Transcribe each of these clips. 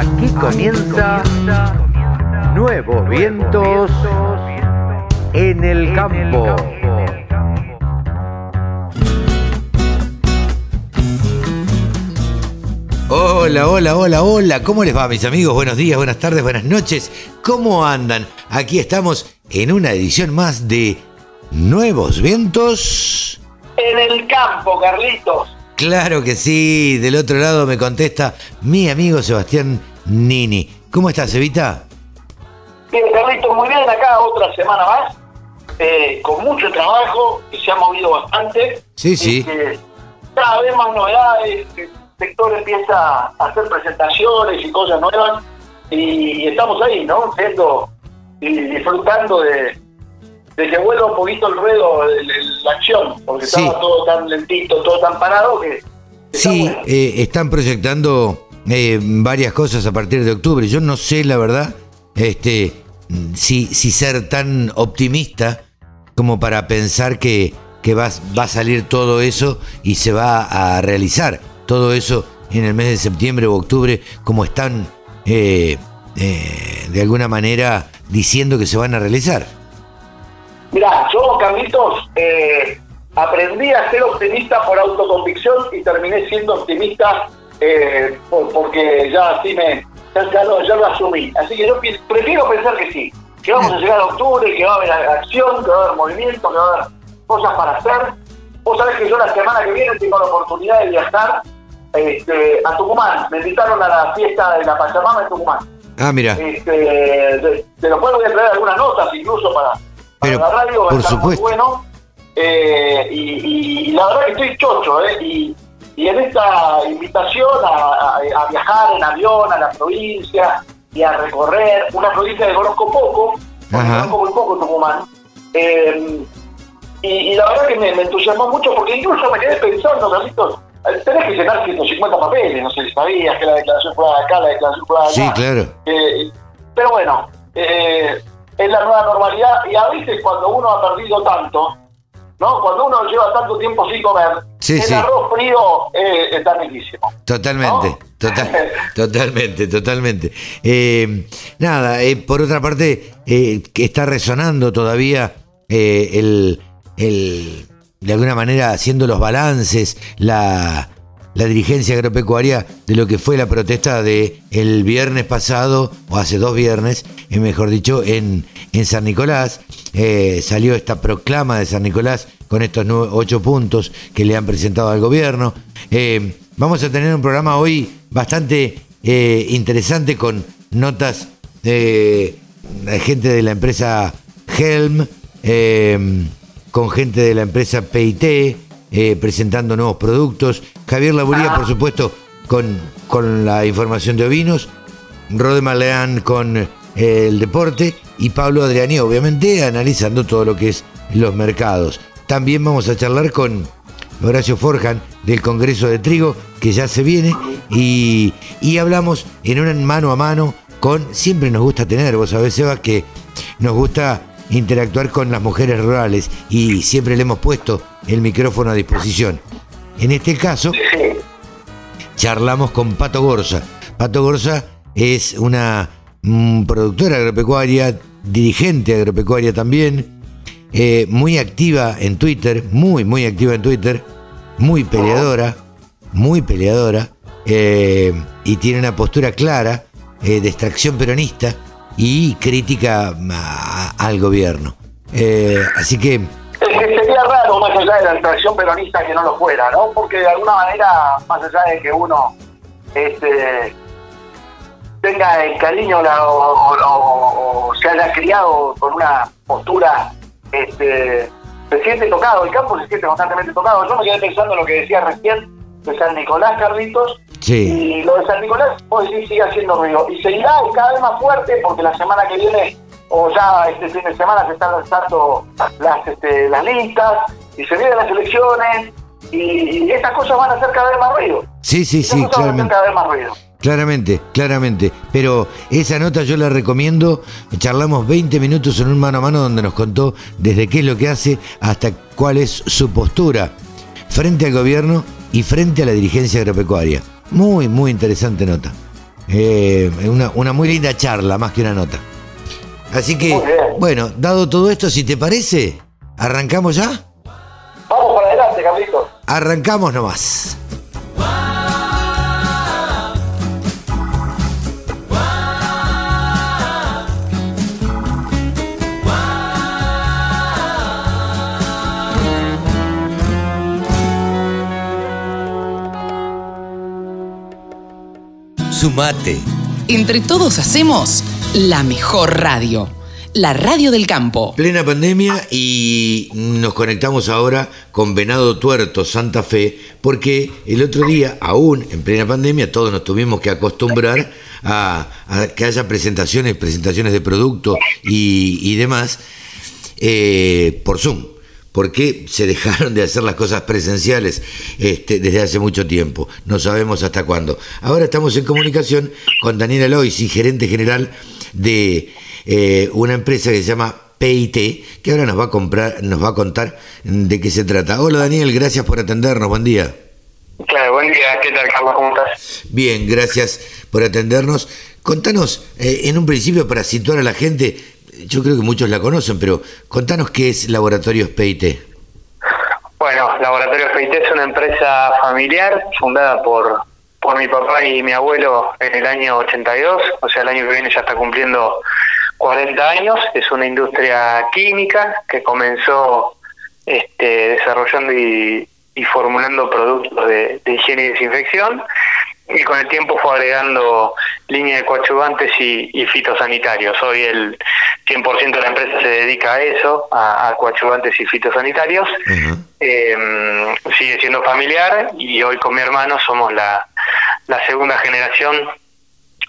Aquí comienza Nuevos Vientos en el Campo. Hola, hola, hola, hola. ¿Cómo les va, mis amigos? Buenos días, buenas tardes, buenas noches. ¿Cómo andan? Aquí estamos en una edición más de Nuevos Vientos. En el campo, Carlitos. Claro que sí. Del otro lado me contesta mi amigo Sebastián Nini. ¿Cómo estás, Evita? Bien, Carlitos, muy bien. Acá otra semana más. eh, con mucho trabajo, que se ha movido bastante. Sí, sí. Cada vez más novedades. El sector empieza a hacer presentaciones y cosas nuevas. Y, estamos ahí, ¿no? Siendo y disfrutando de, de que vuelva un poquito el ruedo, el- el- la acción, porque Sí. estaba todo tan lentito, todo tan parado que. que está Sí, bueno. eh, están proyectando eh, varias cosas a partir de octubre. Yo no sé, la verdad, este, si, si ser tan optimista como para pensar que, que va, va a salir todo eso y se va a realizar todo eso en el mes de septiembre o octubre, como están eh, eh, de alguna manera diciendo que se van a realizar. Mirá, yo, Carlitos, eh, aprendí a ser optimista por autoconvicción y terminé siendo optimista eh, por- porque ya así me ya, ya lo, ya lo asumí. Así que yo prefiero pensar que sí, que vamos a llegar a octubre, que va a haber acción, que va a haber movimiento, que va a haber cosas para hacer. Vos sabés que yo la semana que viene tengo la oportunidad de viajar este, a Tucumán. Me invitaron a la fiesta de la Pachamama en Tucumán. Ah, mira, Este, de, de lo cual voy a traer algunas notas incluso para, para Pero, la radio, por estar muy supuesto. bueno. Eh, y, y- y la verdad que estoy chocho, ¿eh? Y, y en esta invitación a, a- a viajar en avión a la provincia y a recorrer una provincia que conozco poco, conozco muy poco Tucumán. eh, y, y la verdad que me, me entusiasmó mucho porque incluso me quedé pensando, Carlitos, eh, tenés que llenar 150 papeles, no sé si sabías que la declaración fue acá, la declaración fue allá. sí, claro. Eh, pero bueno, eh, es la nueva normalidad y a veces cuando uno ha perdido tanto, ¿no? Cuando uno lleva tanto tiempo sin comer, Sí, el sí. arroz frío eh, está riquísimo. Totalmente, ¿No? total, totalmente, totalmente. Eh, nada, eh, por otra parte, eh, que está resonando todavía el, el, de alguna manera, haciendo los balances, la, la dirigencia agropecuaria de lo que fue la protesta de el viernes pasado, o hace dos viernes, mejor dicho, en, en San Nicolás. Eh, salió esta proclama de San Nicolás con estos ocho puntos que le han presentado al gobierno. Eh, vamos a tener un programa hoy bastante eh, interesante con notas de, gente de la empresa Helm, con gente de la empresa PIT, presentando nuevos productos. Javier Laburía, por supuesto, con, con la información de ovinos. Rode Maleán con el deporte y Pablo Adriani, obviamente, analizando todo lo que es los mercados. También vamos a charlar con Horacio Forjan del Congreso de Trigo, que ya se viene, y, y hablamos en un mano a mano con, siempre nos gusta tener, vos sabés, Seba, que nos gusta interactuar con las mujeres rurales y siempre le hemos puesto el micrófono a disposición. En este caso, charlamos con Pato Gorza. Pato Gorza es una productora agropecuaria, dirigente agropecuaria también, eh, muy activa en Twitter, muy, muy activa en Twitter, muy peleadora, muy peleadora, eh, y tiene una postura clara eh, de extracción peronista y crítica al gobierno. Así que, Es que sería raro, más allá de la atracción peronista, que no lo fuera, ¿no? Porque de alguna manera, más allá de que uno este, tenga el cariño la- o, o- o- o se haya criado con una postura, este, se siente tocado, el campo se siente constantemente tocado. Yo me quedé pensando en lo que decía recién de San Nicolás, Carlitos, sí, y lo de San Nicolás, vos decís, sigue haciendo ruido. Y seguirá y cada vez más fuerte porque la semana que viene, o ya este fin de semana, se están lanzando las, este, las listas y se vienen las elecciones y, y estas cosas van a hacer cada vez más ruido. sí, sí, Estas sí, cosas van a hacer cada vez más ruido. Claramente, claramente. Pero esa nota yo la recomiendo. Charlamos 20 minutos en un mano a mano donde nos contó desde qué es lo que hace hasta cuál es su postura frente al gobierno y frente a la dirigencia agropecuaria. Muy, muy interesante nota. eh, una, una muy linda charla, más que una nota. Así que, bueno, dado todo esto, si te parece, ¿arrancamos ya? Vamos para adelante, Carlitos. Arrancamos nomás. Sumate. Entre todos hacemos la mejor radio, la radio del campo. Plena pandemia y nos conectamos ahora con Venado Tuerto, Santa Fe, porque el otro día, aún en plena pandemia, todos nos tuvimos que acostumbrar a, a que haya presentaciones, presentaciones de producto y, y demás eh, por Zoom. Porque se dejaron de hacer las cosas presenciales este, desde hace mucho tiempo. No sabemos hasta cuándo. Ahora estamos en comunicación con Daniela Loisi, gerente general de eh, una empresa que se llama PIT, que ahora nos va a comprar, nos va a contar de qué se trata. Hola Daniel, gracias por atendernos, buen día. Claro, buen día, ¿qué tal, Carlos? ¿Cómo estás? Bien, gracias por atendernos. Contanos, eh, en un principio, para situar a la gente, yo creo que muchos la conocen, pero contanos qué es Laboratorios PIT. Bueno, Laboratorio FIT es una empresa familiar fundada por, por mi papá y mi abuelo en el año 82, o sea, el año que viene ya está cumpliendo 40 años. Es una industria química que comenzó este, desarrollando y, y formulando productos de higiene y desinfección y con el tiempo fue agregando línea de coadyuvantes y, y fitosanitarios. Hoy el 100% de la empresa se dedica a eso, a, a coadyuvantes y fitosanitarios. Eh, sigue siendo familiar y hoy con mi hermano somos la, la segunda generación.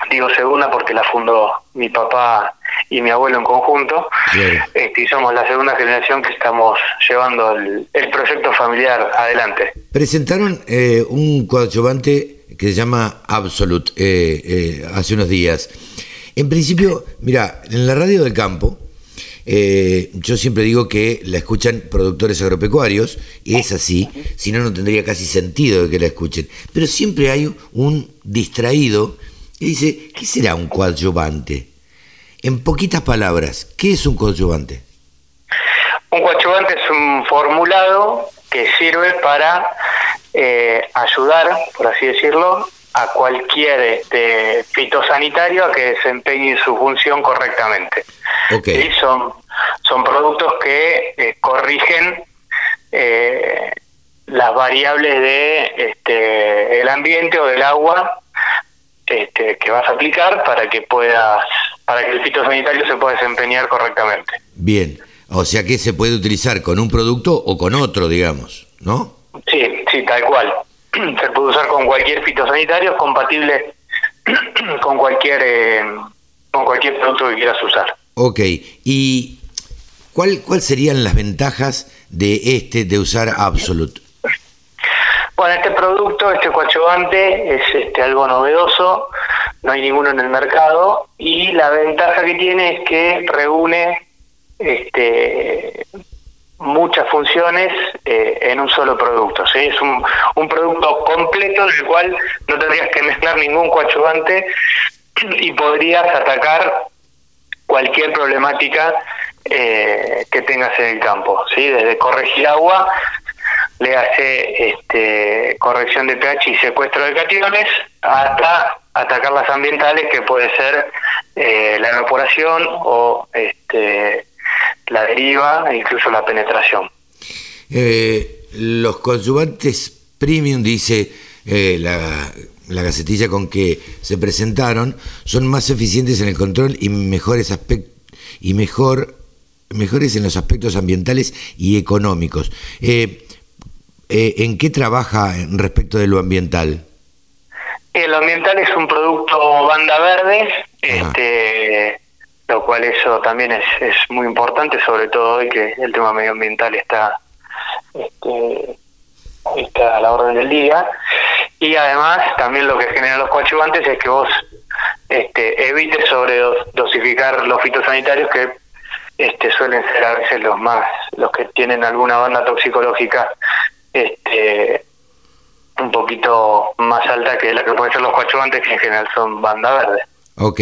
Digo segunda porque la fundó mi papá y mi abuelo en conjunto. Este, y somos la segunda generación que estamos llevando el, el proyecto familiar adelante. Presentaron eh, un coadyuvante que se llama Absolute eh, eh, hace unos días. En principio, mira, en la radio del campo, eh, yo siempre digo que la escuchan productores agropecuarios, y es así, si no, no tendría casi sentido que la escuchen. Pero siempre hay un distraído que dice, ¿qué será un coadyuvante? En poquitas palabras, ¿qué es un coadyuvante? Un coadyuvante es un formulado que sirve para eh, ayudar, por así decirlo, a cualquier este, fitosanitario a que desempeñe su función correctamente. Ok. Sí, son, son productos que eh, corrigen eh, las variables de este, el ambiente o del agua este, que vas a aplicar para que puedas para que el fitosanitario se pueda desempeñar correctamente. Bien, o sea que se puede utilizar con un producto o con otro, digamos, ¿no? Sí, sí, tal cual. Se puede usar con cualquier fitosanitario, es compatible con cualquier eh, con cualquier producto que quieras usar. Ok, ¿y cuál, cuál serían las ventajas de este, de usar Absolute? Bueno, este producto, este coadyuvante, es este, algo novedoso, no hay ninguno en el mercado y la ventaja que tiene es que reúne este, muchas funciones eh, en un solo producto. ¿sí? Es un, un producto completo en el cual no tendrías que mezclar ningún coadyuvante y podrías atacar cualquier problemática eh, que tengas en el campo, ¿sí? desde corregir agua, le hace este, corrección de pH y secuestro de cationes, hasta atacar las ambientales que puede ser eh, la evaporación o este, la deriva e incluso la penetración. Eh, los coadyuvantes premium, dice eh, la, la gacetilla con que se presentaron, son más eficientes en el control y mejores aspectos y mejor mejores en los aspectos ambientales y económicos. Eh, eh, ¿En qué trabaja respecto de lo ambiental? El ambiental es un producto banda verde, este, lo cual eso también es, es muy importante, sobre todo hoy que el tema medioambiental está, este, está a la orden del día. Y además también lo que generan los coadyuvantes es que vos este, evites sobredosificar los fitosanitarios que este, suelen ser a veces los más, los que tienen alguna banda toxicológica este, un poquito más alta que la que pueden ser los coachuantes, que en general son banda verde. Ok.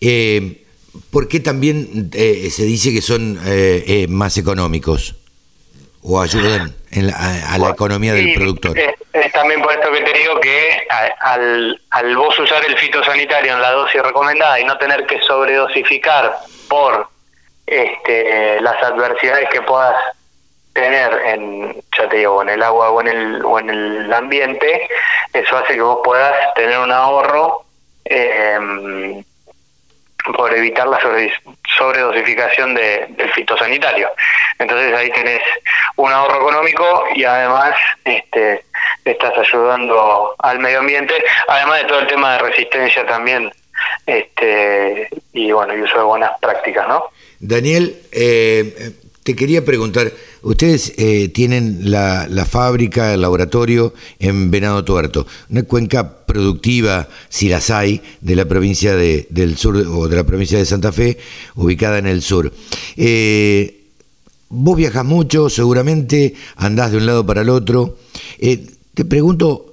Eh, ¿Por qué también eh, se dice que son eh, eh, más económicos? ¿O ayudan en la- a, a la economía del Sí, productor? Es, es también por esto que te digo que a- al, al vos usar el fitosanitario en la dosis recomendada y no tener que sobredosificar por este, las adversidades que puedas tener en, ya te digo, en el agua o en el, o en el ambiente, eso hace que vos puedas tener un ahorro eh, por evitar la sobre- sobredosificación de, del fitosanitario. Entonces ahí tenés un ahorro económico y además este, estás ayudando al medio ambiente, además de todo el tema de resistencia también este, y bueno, y uso de buenas prácticas, ¿no? Daniel, eh, te quería preguntar, ustedes eh, tienen la, la fábrica, el laboratorio en Venado Tuerto, una cuenca productiva, si las hay, de la provincia de- del sur o de la provincia de Santa Fe, ubicada en el sur. Eh, vos viajas mucho, seguramente andás de un lado para el otro. Eh, te pregunto,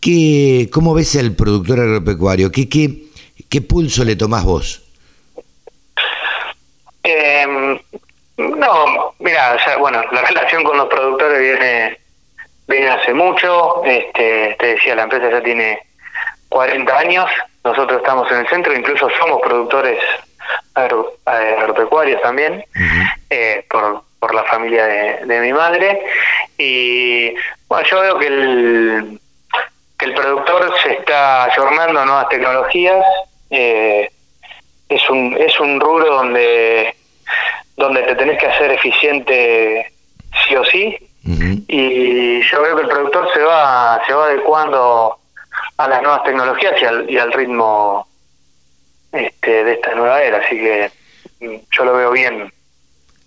¿qué, ¿cómo ves al productor agropecuario? ¿Qué, qué, ¿Qué pulso le tomás vos? Eh, no, mira, o sea, bueno, la relación con los productores viene viene hace mucho. Este, te decía, la empresa ya tiene 40 años. Nosotros estamos en el centro, incluso somos productores agro- agropecuarios también, eh, por, por la familia de, de mi madre. Y bueno, yo veo que el, que el productor se está ayornando a nuevas tecnologías. Eh, es un es un rubro donde donde te tenés que hacer eficiente sí o sí y yo veo que el productor se va se va adecuando a las nuevas tecnologías y al, y al ritmo este de esta nueva era así que mm, yo lo veo bien.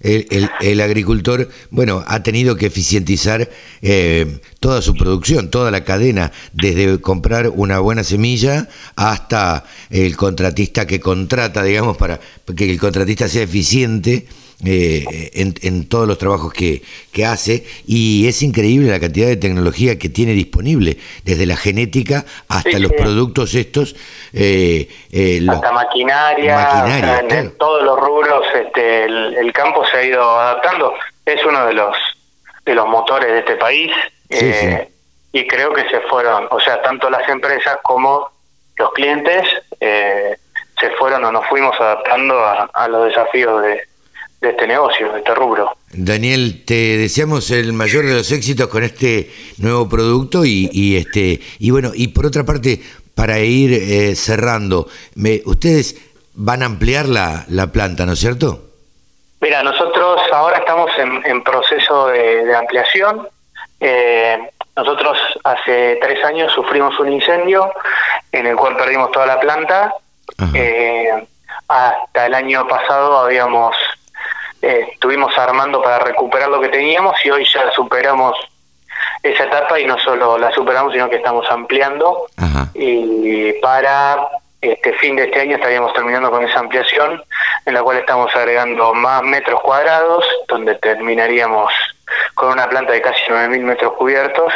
El, el- el agricultor, bueno, ha tenido que eficientizar eh, toda su producción, toda la cadena, desde comprar una buena semilla hasta el contratista que contrata, digamos, para que el contratista sea eficiente eh, en, en todos los trabajos que, que hace. Y es increíble la cantidad de tecnología que tiene disponible, desde la genética hasta Sí, los sí. productos estos. eh, eh, los- hasta maquinaria, Maquinaria, o sea, en, claro. en todos los rubros este, el, el campo se ha ido adaptando es uno de los de los motores de este país Sí, eh, y creo que se fueron o sea tanto las empresas como los clientes eh, se fueron o nos fuimos adaptando a, a los desafíos de, de este negocio de este rubro Daniel, te deseamos el mayor de los éxitos con este nuevo producto y, y, este y bueno y por otra parte para ir eh, cerrando, me- ustedes van a ampliar la, la planta, ¿no es cierto? Mira, nosotros ahora estamos en, en proceso de, de ampliación. Eh, nosotros hace tres años sufrimos un incendio en el cual perdimos toda la planta. Eh, hasta el año pasado habíamos eh, estuvimos armando para recuperar lo que teníamos y hoy ya superamos esa etapa y no solo la superamos sino que estamos ampliando Ajá. y para este fin de este año estaríamos terminando con esa ampliación en la cual estamos agregando más metros cuadrados donde terminaríamos con una planta de casi 9.000 metros cubiertos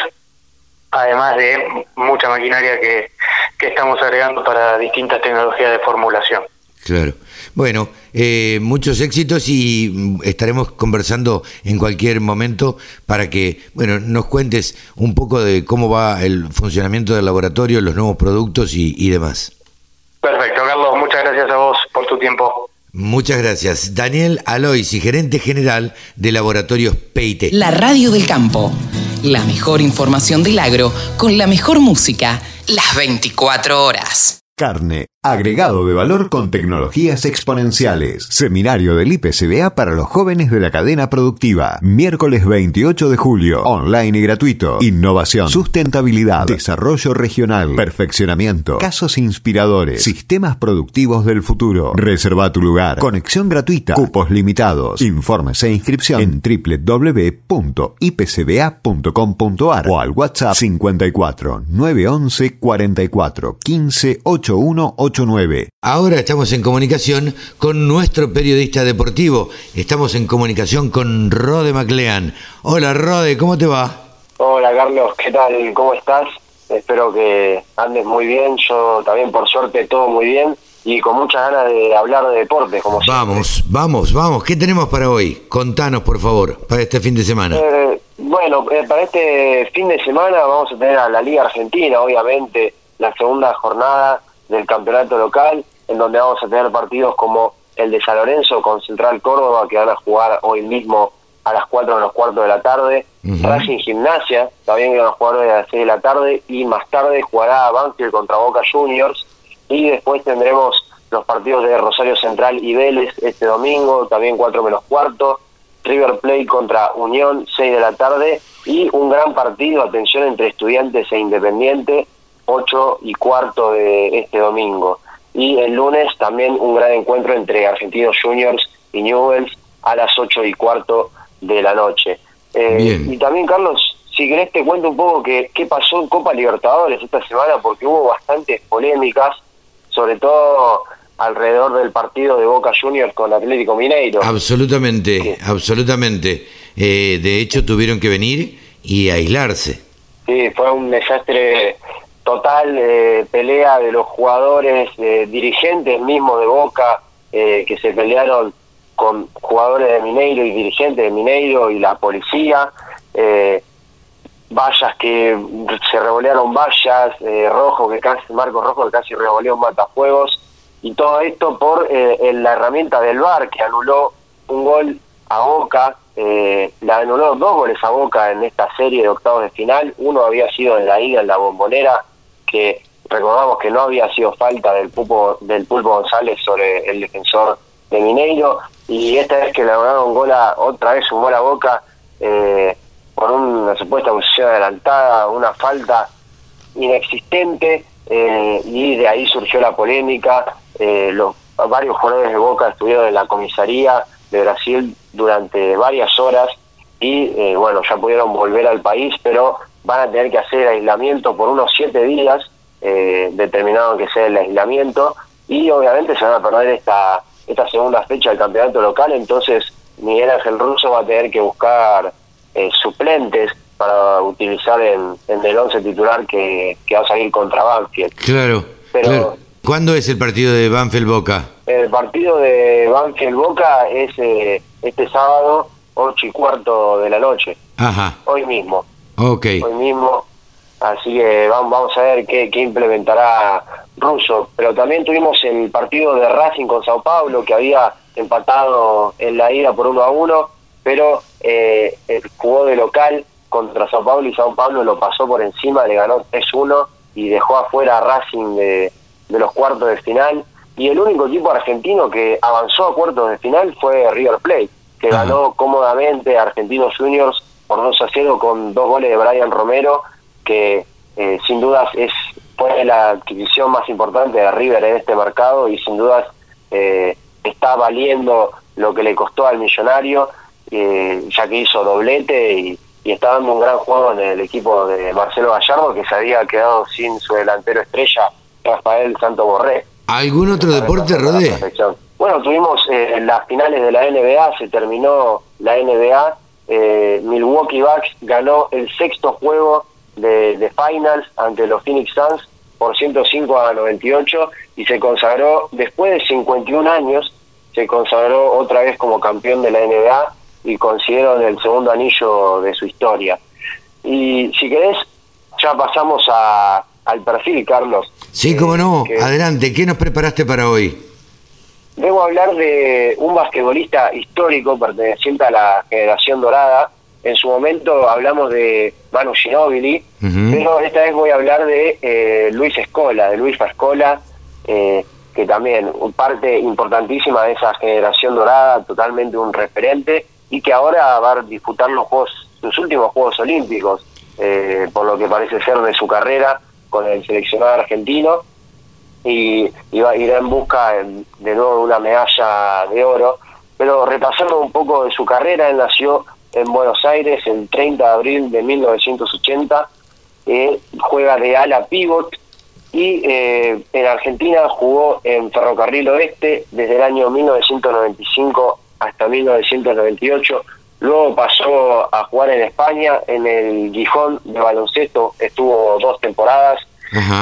además de mucha maquinaria que, que estamos agregando para distintas tecnologías de formulación. Claro. Bueno, eh, muchos éxitos y mm, estaremos conversando en cualquier momento para que, bueno, nos cuentes un poco de cómo va el funcionamiento del laboratorio, los nuevos productos y, y demás. Perfecto, Carlos, muchas gracias a vos por tu tiempo. Muchas gracias. Daniel Aloisi, gerente general de Laboratorios Peite. La radio del campo. La mejor información del agro con la mejor música las 24 horas. Carne, agregado de valor con tecnologías exponenciales. Seminario del IPCBA para los jóvenes de la cadena productiva. Miércoles 28 de julio. Online y gratuito. Innovación, sustentabilidad, desarrollo regional, perfeccionamiento, casos inspiradores, sistemas productivos del futuro. Reserva tu lugar. Conexión gratuita. Cupos limitados. Informes e inscripción en www.ipcba.com.ar o al WhatsApp 54 911 44 15 8189. Ahora estamos en comunicación con nuestro periodista deportivo. Estamos en comunicación con Rode MacLean. Hola Rode, ¿cómo te va? Hola Carlos, ¿qué tal? ¿Cómo estás? espero que andes muy bien, yo también por suerte todo muy bien y con muchas ganas de hablar de deportes como siempre. Vamos, vamos, vamos. ¿Qué tenemos para hoy? Contanos, por favor, para este fin de semana. Eh, bueno, eh, para este fin de semana vamos a tener a la Liga Argentina, obviamente, la segunda jornada del campeonato local, en donde vamos a tener partidos como el de San Lorenzo con Central Córdoba, que van a jugar hoy mismo a las 4 de los cuartos de la tarde, Racing Gimnasia, también que van a jugar hoy a las 6 de la tarde, y más tarde jugará Banfield contra Boca Juniors, y después tendremos los partidos de Rosario Central y Vélez este domingo, también 4 menos cuarto, River Plate contra Unión, 6 de la tarde, y un gran partido, atención, entre estudiantes e independiente, 8 y cuarto de este domingo. Y el lunes también un gran encuentro entre Argentinos Juniors y Newells a las 8 y cuarto de la noche. Eh, y también, Carlos, si querés te cuento un poco qué, qué pasó en Copa Libertadores esta semana, porque hubo bastantes polémicas, sobre todo alrededor del partido de Boca Juniors con Atlético Mineiro. Absolutamente, absolutamente. Eh, de hecho, tuvieron que venir y aislarse. Sí, fue un desastre total, eh, pelea de los jugadores, dirigentes mismos de Boca, eh, que se pelearon con jugadores de Mineiro y dirigentes de Mineiro y la policía. vallas que se revolearon vallas, rojo que casi, Marcos Rojo que casi revoleó un matafuegos y todo esto por eh, la herramienta del VAR que anuló un gol a Boca, eh, le anuló dos goles a Boca en esta serie de octavos de final, uno había sido en la ida en la bombonera, que recordamos que no había sido falta del Pulpo, del Pulpo González sobre el defensor de Mineiro, y esta vez que un gol a, otra vez un gol a Boca eh, por una supuesta posición adelantada, una falta inexistente, eh, y de ahí surgió la polémica, eh, los varios jugadores de Boca estuvieron en la comisaría de Brasil durante varias horas y eh, bueno, ya pudieron volver al país, pero van a tener que hacer aislamiento por unos siete días, eh, determinado que sea el aislamiento, y obviamente se van a perder esta, esta segunda fecha del campeonato local, entonces Miguel Ángel Russo va a tener que buscar eh, suplentes para utilizar en, en el once titular que, que va a salir contra Banfield. Claro, pero, claro. ¿Cuándo es el partido de Banfield Boca? El partido de Banfield Boca es eh, este sábado, 8 y cuarto de la noche. Ajá. Hoy mismo. Ok. Hoy mismo. Así que vamos, vamos a ver qué, qué implementará Russo. Pero también tuvimos el partido de Racing con Sao Paulo, que había empatado en la ida por 1 a 1, pero eh, jugó de local contra Sao Paulo y Sao Paulo lo pasó por encima, le ganó 3-1 y dejó afuera a Racing de, de los cuartos de final. Y el único equipo argentino que avanzó a cuartos de final fue River Plate, que ganó cómodamente a Argentinos Juniors por 2 a 0 con dos goles de Brian Romero, que eh, sin dudas es fue la adquisición más importante de River en este mercado y sin dudas eh, está valiendo lo que le costó al millonario, eh, ya que hizo doblete y, y está dando un gran juego en el equipo de Marcelo Gallardo, que se había quedado sin su delantero estrella, Rafael Santo Borré. ¿Algún otro deporte, Rodé? Bueno, tuvimos eh, las finales de la NBA, se terminó la NBA, eh, Milwaukee Bucks ganó el sexto juego de, de Finals ante los Phoenix Suns por 105 a 98 y se consagró, después de 51 años, se consagró otra vez como campeón de la NBA y consiguieron el segundo anillo de su historia. Y si querés, ya pasamos a, al perfil, Carlos. Sí, cómo no. que- Adelante, ¿qué nos preparaste para hoy? Debo hablar de un basquetbolista histórico perteneciente a la generación dorada. En su momento hablamos de Manu Ginóbili, Ujú. pero esta vez voy a hablar de eh, Luis Escola, de Luis Fascola, eh, que también parte importantísima de esa generación dorada, totalmente un referente, y que ahora va a disputar los juegos, sus últimos Juegos Olímpicos, eh, por lo que parece ser de su carrera con el seleccionado argentino y, y va- irá en busca de nuevo de una medalla de oro. Pero repasando un poco de su carrera, él nació en Buenos Aires el 30 de abril de 1980, eh, juega de ala pivot y eh, en Argentina jugó en Ferrocarril Oeste desde el año 1995 hasta 1998, Luego pasó a jugar en España, en el Gijón de baloncesto, estuvo dos temporadas.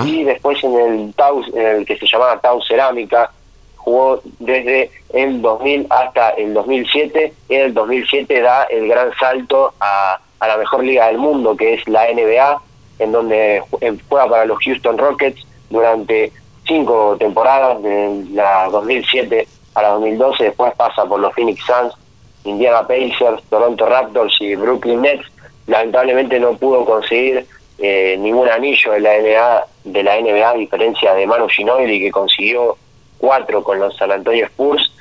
Y después en el Tau, en el que se llamaba Tau Cerámica, jugó desde el 2000 hasta el 2007. Y en el 2007 da el gran salto a, a la mejor liga del mundo, que es la NBA, en donde juega para los Houston Rockets durante cinco temporadas, de la 2007 a la 2012, después pasa por los Phoenix Suns, Indiana Pacers, Toronto Raptors y Brooklyn Nets. Lamentablemente no pudo conseguir eh, ningún anillo de la NBA, de la NBA a diferencia de Manu Ginobili que consiguió cuatro con los San Antonio Spurs,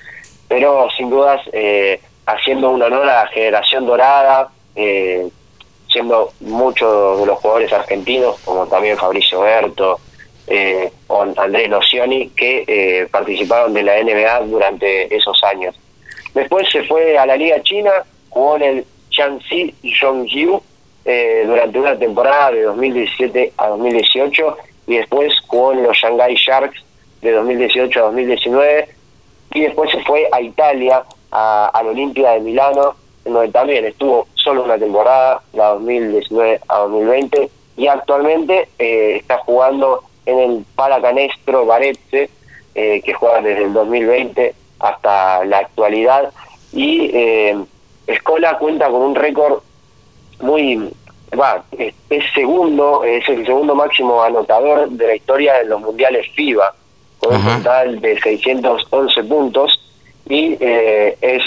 pero sin dudas eh, haciendo un honor a la generación dorada, eh, siendo muchos de los jugadores argentinos, como también Fabricio Berto, eh, o Andrés Nocioni, que eh, participaron de la NBA durante esos años. Después se fue a la Liga China, jugó en el Jiangxi Zhongjiu eh, durante una temporada de 2017 a 2018 y después jugó en los Shanghai Sharks de 2018 a 2019 y después se fue a Italia, a, al Olimpia de Milano, donde también estuvo solo una temporada, la 2019 a 2020 y actualmente eh, está jugando en el Palacanestro Varese, eh, que juega desde el 2020 hasta la actualidad. Y eh, Escola cuenta con un récord muy. Va, es, segundo, es el segundo máximo anotador de la historia de los mundiales FIBA, con un total de 611 puntos. Y eh, es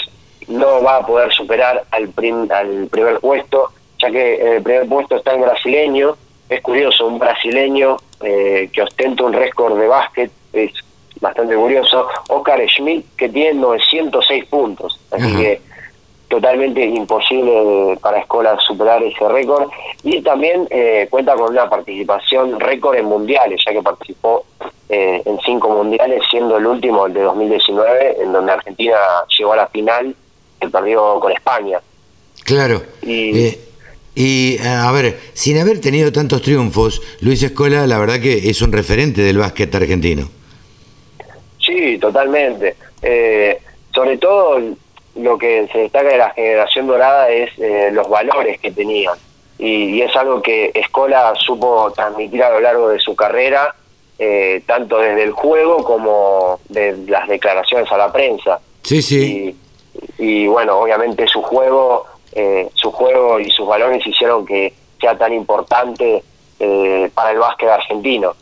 no va a poder superar al, al primer puesto, ya que en el primer puesto está el brasileño. Es curioso, un brasileño eh, que ostenta un récord de básquet, es bastante curioso. Oscar Schmidt, que tiene 906 puntos, así que totalmente imposible para Escola superar ese récord. Y también eh, cuenta con una participación récord en mundiales, ya que participó eh, en cinco mundiales, siendo el último el de 2019, en donde Argentina llegó a la final y perdió con España. Claro. Y, y eh, a ver, sin haber tenido tantos triunfos, Luis Escola, la verdad que es un referente del básquet argentino. Sí, totalmente. Eh, sobre todo lo que se destaca de la generación dorada es eh, los valores que tenían. Y, es algo que Escola supo transmitir a lo largo de su carrera, tanto desde el juego como de las declaraciones a la prensa. Sí, sí. y bueno, obviamente su juego eh, su juego y sus valores hicieron que sea tan importante eh, para el básquet argentino.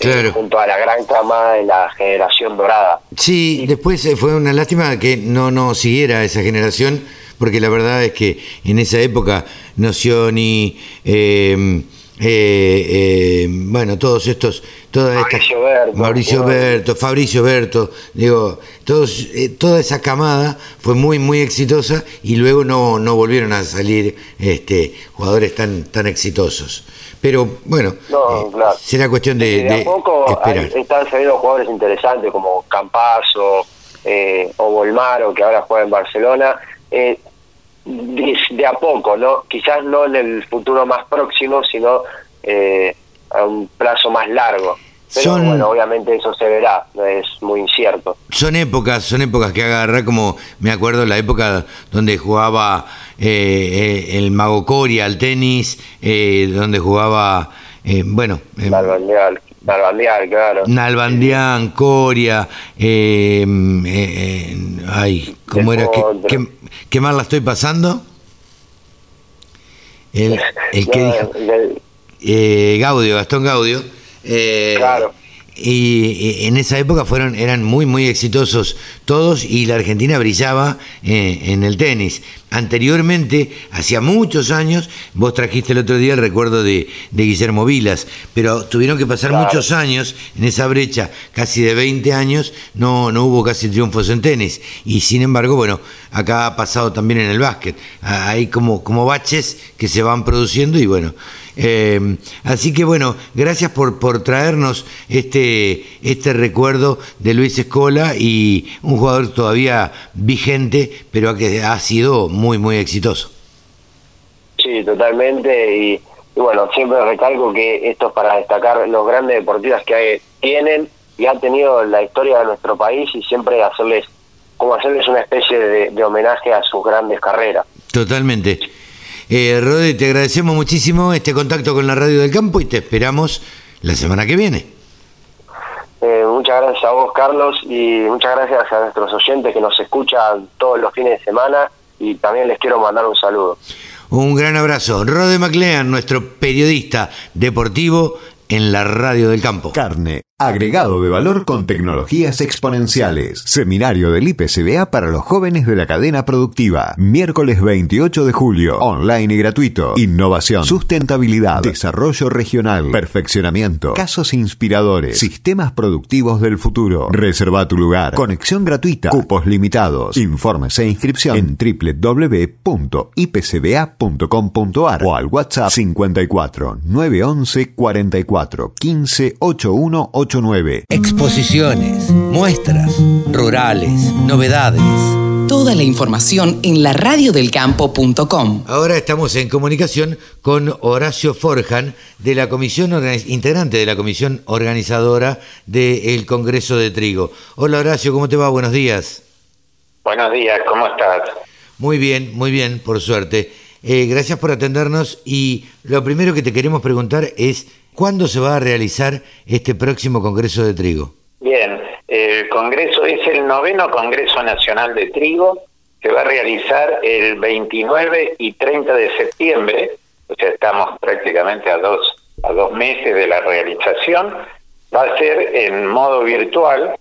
Eh, junto a la gran camada de la generación dorada. Sí, después fue una lástima que no, no siguiera esa generación, porque la verdad es que en esa época Nocioni, eh, eh, eh, bueno, todos estos, toda Mauricio Berto, Mauricio Berto, Fabricio Berto, digo, todos, eh, toda esa camada fue muy, muy exitosa y luego no, no volvieron a salir este, jugadores tan, tan exitosos. Pero bueno, será cuestión de, de, esperar. están saliendo jugadores interesantes como Campazo o Volmaro, que ahora juega en Barcelona. Eh, de, a poco, ¿no? Quizás no en el futuro más próximo, sino eh, a un plazo más largo. Pero bueno, obviamente eso se verá, es muy incierto. Son épocas, son épocas que agarra, como me acuerdo la época donde jugaba eh, eh, el Mago Coria al tenis, donde jugaba, bueno... Nalbandián, claro. Nalbandián, Coria, ay, ¿cómo era? que ¿Qué mal la estoy pasando? El, el que dijo. Eh, Gaudio, Gastón Gaudio. Eh, claro. y en esa época fueron eran muy muy exitosos todos y la Argentina brillaba eh, en el tenis. Anteriormente hacía muchos años vos trajiste el otro día el recuerdo de, Guillermo Vilas pero tuvieron que pasar muchos años en esa brecha casi de 20 años no no hubo casi triunfos en tenis. Y sin embargo bueno acá ha pasado también en el básquet. Hay como como baches que se van produciendo y bueno eh, así que bueno, gracias por, por traernos este, este recuerdo de Luis Escola y un jugador todavía vigente, pero que ha sido muy, muy exitoso. Sí, totalmente. Y, bueno, siempre recalco que esto es para destacar los grandes deportistas que tienen y han tenido la historia de nuestro país y siempre hacerles como hacerles una especie de homenaje a sus grandes carreras. Totalmente. Eh, Rode, te agradecemos muchísimo este contacto con la Radio del Campo y te esperamos la semana que viene. Eh, muchas gracias a vos, Carlos, y muchas gracias a nuestros oyentes que nos escuchan todos los fines de semana y también les quiero mandar un saludo. Un gran abrazo. Rode MacLean, nuestro periodista deportivo en la Radio del Campo. Carne, agregado de valor con tecnologías exponenciales. Seminario del IPCBA para los jóvenes de la cadena productiva. Miércoles 28 de julio. Online y gratuito. Innovación, sustentabilidad, desarrollo regional, perfeccionamiento, casos inspiradores, sistemas productivos del futuro. Reserva tu lugar. Conexión gratuita. Cupos limitados. Informes e inscripción en www.ipcba.com.ar o al WhatsApp 54 911 44 15 8189. Exposiciones, muestras, rurales, novedades. Toda la información en laradiodelcampo.com. Ahora estamos en comunicación con Horacio Forjan, de la comisión integrante de la comisión organizadora del Congreso de Trigo. Hola Horacio, ¿cómo te va? Buenos días. Buenos días, ¿cómo estás? Muy bien, muy bien, por suerte. Eh, gracias por atendernos y lo primero que te queremos preguntar es ¿cuándo se va a realizar este próximo Congreso de Trigo? Bien, el Congreso es el noveno Congreso Nacional de Trigo, se va a realizar el 29 y 30 de septiembre, o sea, estamos prácticamente a dos, a dos meses de la realización, va a ser en modo virtual,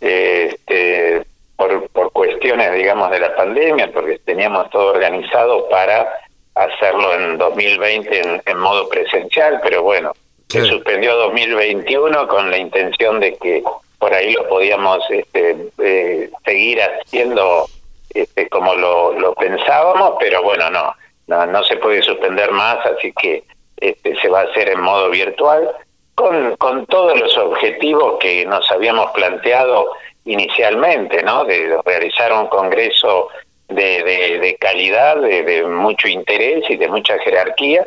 este, por, por cuestiones, digamos, de la pandemia, porque teníamos todo organizado para hacerlo en 2020 en, en modo presencial, pero bueno, se suspendió 2021 con la intención de que por ahí lo podíamos este, eh, seguir haciendo este, como lo, lo pensábamos, pero bueno, no, no, no se puede suspender más, así que este, se va a hacer en modo virtual con, con todos los objetivos que nos habíamos planteado inicialmente, ¿no? De realizar un congreso de, de, de calidad, de, de mucho interés y de mucha jerarquía,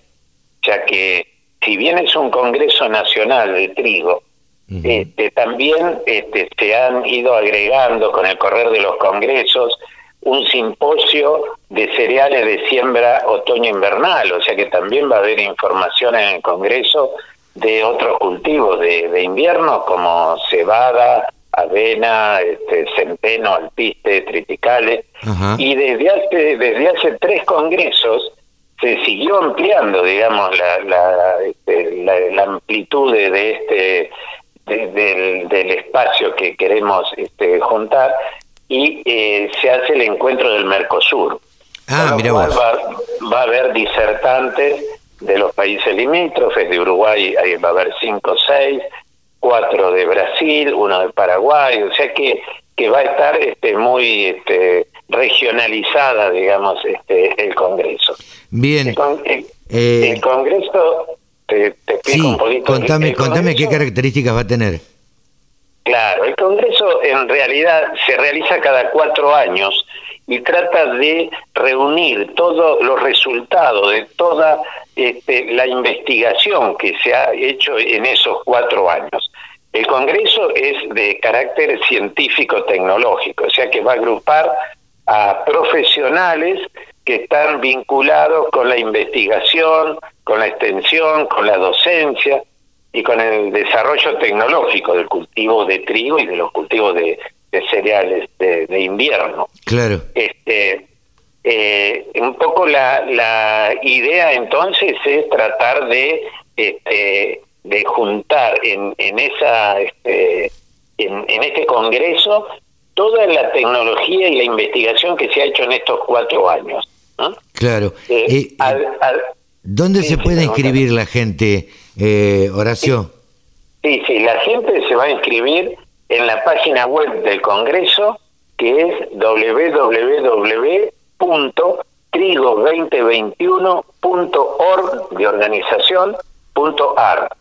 ya que si bien es un Congreso Nacional de Trigo, este, también este, se han ido agregando con el correr de los congresos un simposio de cereales de siembra otoño-invernal, o sea que también va a haber información en el Congreso de otros cultivos de, de invierno como cebada, avena, este, centeno, alpiste, triticales, y desde hace, desde hace tres congresos se siguió ampliando, digamos, la, la, este, la, la amplitud de, este de, del, del, espacio que queremos este, juntar y eh, se hace el encuentro del Mercosur. Ah, mira vos. Va, va, a haber disertantes de los países limítrofes, de Uruguay ahí va a haber cinco o seis, cuatro de Brasil, uno de Paraguay, o sea que, que va a estar este, muy este, regionalizada, digamos, este, el Congreso. Bien. El, con, el, eh, el Congreso, te, te explico sí, un poquito. Contame, contame qué características va a tener. Claro, el Congreso en realidad se realiza cada cuatro años y trata de reunir todos los resultados de toda este, la investigación que se ha hecho en esos cuatro años. El Congreso es de carácter científico-tecnológico, o sea que va a agrupar a profesionales que están vinculados con la investigación, con la extensión, con la docencia y con el desarrollo tecnológico del cultivo de trigo y de los cultivos de, de cereales de, de, invierno. Claro. Este, eh, un poco la, la idea entonces es tratar de este, de juntar en, en esa este, en, en este congreso toda la tecnología y la investigación que se ha hecho en estos cuatro años. ¿no? Claro. Eh, eh, al, al, ¿Dónde sí, se puede inscribir la gente, eh, Horacio? Sí, sí, la gente se va a inscribir en la página web del Congreso, que es www.trigo2021.org de organización punto ar. ¿eh?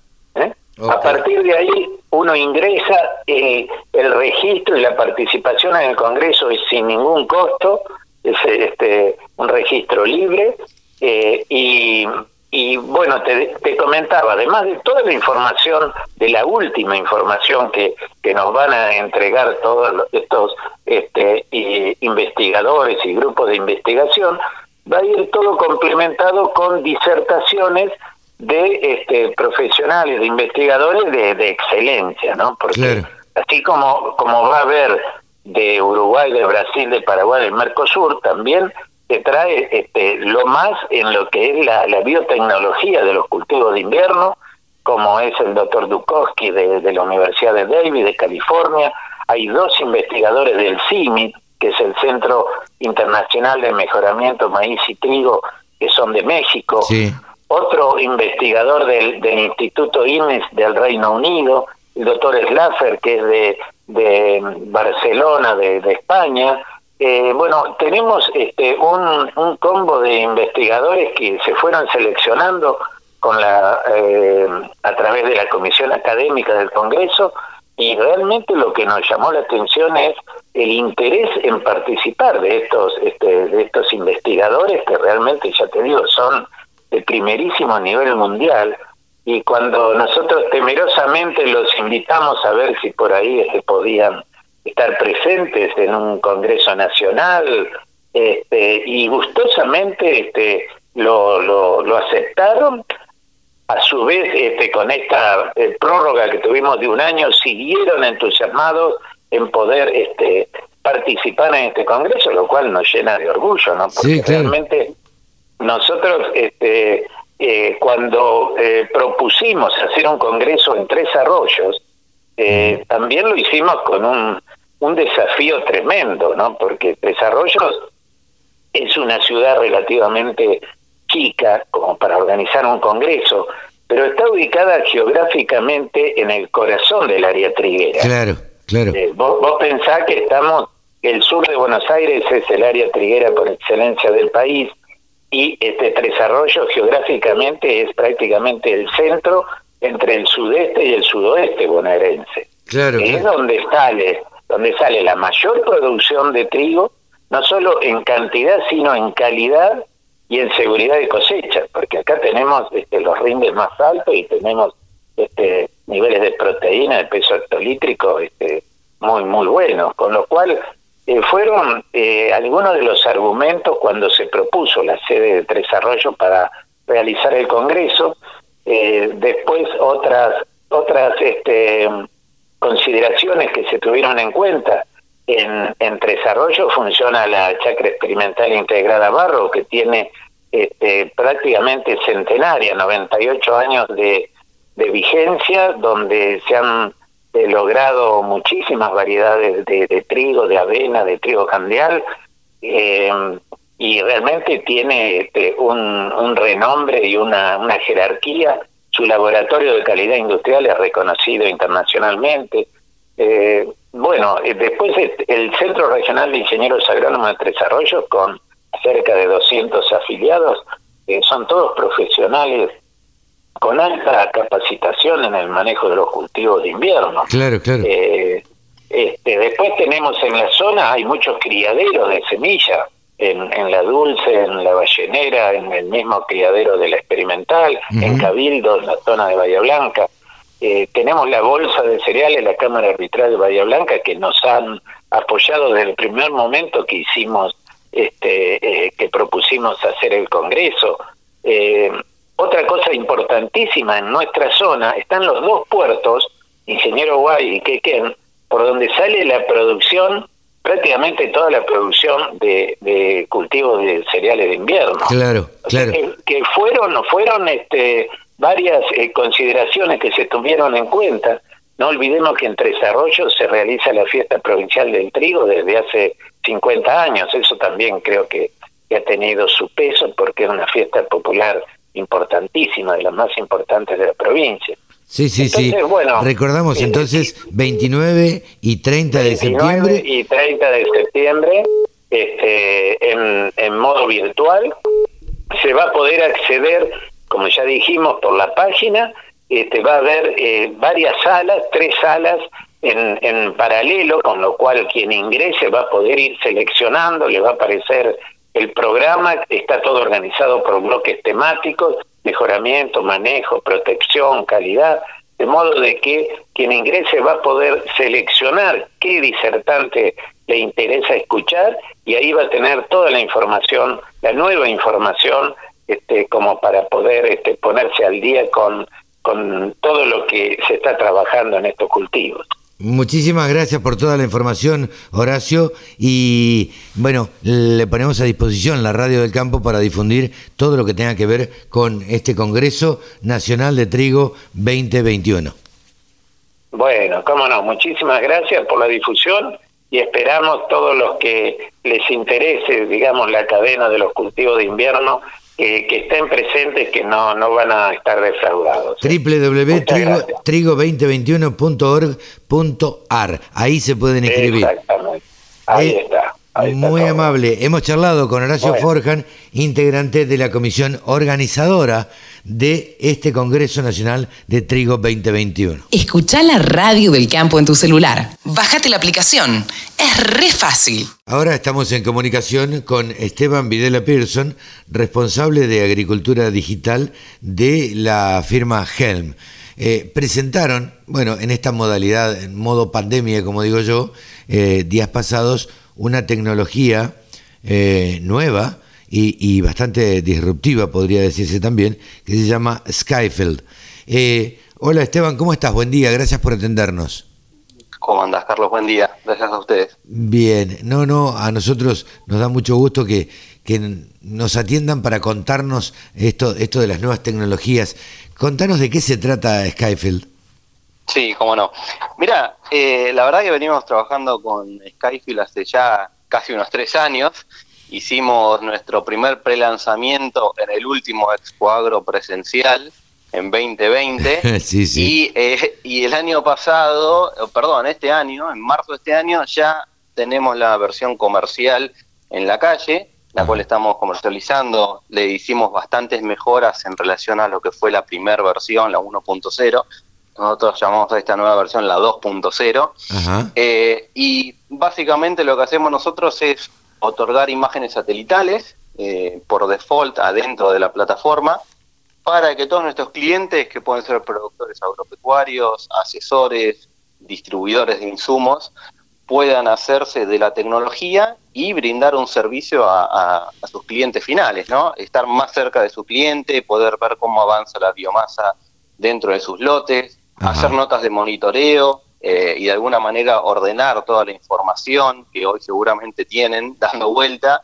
Okay. A partir de ahí uno ingresa, eh, el registro y la participación en el Congreso es sin ningún costo, es este un registro libre eh, y, y, bueno, te, te, comentaba, además de toda la información, de la última información que, que nos van a entregar todos estos este, investigadores y grupos de investigación, va a ir todo complementado con disertaciones de este, profesionales, de investigadores de, de excelencia, ¿no? Porque así como, como va a haber de Uruguay, de Brasil, de Paraguay, del Mercosur, también se trae este, lo más en lo que es la, biotecnología de los cultivos de invierno, como es el doctor Dukowski de, de, la Universidad de Davis, de California. Hay dos investigadores del CIMIT, que es el Centro Internacional de Mejoramiento Maíz y Trigo, que son de México. Otro investigador del, del Instituto INES del Reino Unido, el doctor Slaffer, que es de, de Barcelona, de, España. Eh, bueno, tenemos este, un, un combo de investigadores que se fueron seleccionando con la eh, a través de la comisión académica del Congreso y realmente lo que nos llamó la atención es el interés en participar de estos este, de estos investigadores que realmente ya te digo son de primerísimo nivel mundial y cuando nosotros temerosamente los invitamos a ver si por ahí este, podían estar presentes en un congreso nacional este, y gustosamente este, lo, lo, aceptaron a su vez este, con esta eh, prórroga que tuvimos de un año siguieron entusiasmados en poder este, participar en este congreso lo cual nos llena de orgullo no porque realmente nosotros este eh, cuando eh, propusimos hacer un congreso en Tres Arroyos, eh, también lo hicimos con un, un desafío tremendo, ¿no? Porque Tres Arroyos es una ciudad relativamente chica como para organizar un congreso, pero está ubicada geográficamente en el corazón del área triguera. Claro, claro. vos, vos pensás que estamos, el sur de Buenos Aires es el área triguera por excelencia del país, y este Tres Arroyos geográficamente es prácticamente el centro entre el sudeste y el sudoeste bonaerense. Claro, es donde sale donde sale la mayor producción de trigo, no solo en cantidad, sino en calidad y en seguridad de cosecha, porque acá tenemos este, los rindes más altos y tenemos este, niveles de proteína, de peso hectolítrico este, muy, muy buenos, con lo cual eh, fueron eh, algunos de los argumentos cuando se propuso la sede de Tres Arroyos para realizar el Congreso. Eh, después otras otras este, consideraciones que se tuvieron en cuenta. En, en Tres Arroyos funciona la chacra experimental integrada Barro, que tiene este, prácticamente centenaria, 98 años de, de vigencia, donde se han He logrado muchísimas variedades de, trigo, de avena, de trigo candial, eh, y realmente tiene este, un, renombre y una, jerarquía. Su laboratorio de calidad industrial es reconocido internacionalmente. Eh, bueno, eh, después el Centro Regional de Ingenieros Agrónomos de Tres con cerca de 200 afiliados, son todos profesionales con alta capacitación en el manejo de los cultivos de invierno. Claro, claro. Eh, este, después tenemos en la zona, hay muchos criaderos de semilla, en, en la Dulce, en la Ballenera, en el mismo criadero de la Experimental, en Cabildo, en la zona de Bahía Blanca. Eh, tenemos la bolsa de cereales, la Cámara Arbitral de Bahía Blanca, que nos han apoyado desde el primer momento que hicimos, este, eh, que propusimos hacer el Congreso. Eh, otra cosa importantísima en nuestra zona están los dos puertos, Ingeniero Guay y Quequén, por donde sale la producción, prácticamente toda la producción de, de cultivos de cereales de invierno. Claro, claro. que, fueron, fueron este, varias eh, consideraciones que se tuvieron en cuenta. No olvidemos que en Tres Arroyos se realiza la fiesta provincial del trigo desde hace 50 años. Eso también creo que ha tenido su peso porque es una fiesta popular importantísima, de las más importantes de la provincia. Sí, sí, sí. Bueno, Recordamos entonces 29 y 30 de septiembre. y 30 de septiembre este, en, en modo virtual. Se va a poder acceder, como ya dijimos, por la página. Este, va a haber eh, varias salas, tres salas en, en paralelo, con lo cual quien ingrese va a poder ir seleccionando, le va a aparecer el programa está todo organizado por bloques temáticos, mejoramiento, manejo, protección, calidad, de modo de que quien ingrese va a poder seleccionar qué disertante le interesa escuchar y ahí va a tener toda la información, la nueva información, este, como para poder este, ponerse al día con, con todo lo que se está trabajando en estos cultivos. Muchísimas gracias por toda la información, Horacio. Y bueno, le ponemos a disposición la radio del campo para difundir todo lo que tenga que ver con este Congreso Nacional de Trigo 2021. Bueno, cómo no, muchísimas gracias por la difusión y esperamos todos los que les interese, digamos, la cadena de los cultivos de invierno, que estén presentes, que no, no van a estar defraudados. www.trigo2021.org.ar Ahí se pueden inscribir. Exactamente. Ahí Eh, está. Muy todo. amable. Hemos charlado con Horacio Bueno. Forjan, integrante de la comisión organizadora de este Congreso Nacional de Trigo 2021. Escucha la radio del campo en tu celular. Bájate la aplicación. Es re fácil. Ahora estamos en comunicación con Esteban Videla Pearson, responsable de Agricultura Digital de la firma Helm. Eh, presentaron, bueno, en esta modalidad, en modo pandemia, como digo yo, eh, días pasados, una tecnología eh, nueva y, y bastante disruptiva, podría decirse también, que se llama Skyfield. Eh, hola Esteban, ¿cómo estás? Buen día, gracias por atendernos. ¿Cómo andás, Carlos? Buen día. Gracias a ustedes. Bien, no, no, a nosotros nos da mucho gusto que, que nos atiendan para contarnos esto, esto de las nuevas tecnologías. Contanos de qué se trata Skyfield. Sí, cómo no. Mira, eh, la verdad que venimos trabajando con Skyfield hace ya casi unos tres años. Hicimos nuestro primer prelanzamiento en el último Expo Agro presencial en 2020. sí, sí. Y, eh, y el año pasado, eh, perdón, este año, en marzo de este año, ya tenemos la versión comercial en la calle, la cual estamos comercializando. Le hicimos bastantes mejoras en relación a lo que fue la primera versión, la 1.0. Nosotros llamamos a esta nueva versión la 2.0. Ajá. Eh, y básicamente lo que hacemos nosotros es otorgar imágenes satelitales eh, por default adentro de la plataforma para que todos nuestros clientes, que pueden ser productores agropecuarios, asesores, distribuidores de insumos, puedan hacerse de la tecnología y brindar un servicio a, a- a sus clientes finales, ¿no? Estar más cerca de su cliente, poder ver cómo avanza la biomasa dentro de sus lotes, Ajá. hacer notas de monitoreo eh, y de alguna manera ordenar toda la información que hoy seguramente tienen dando vuelta,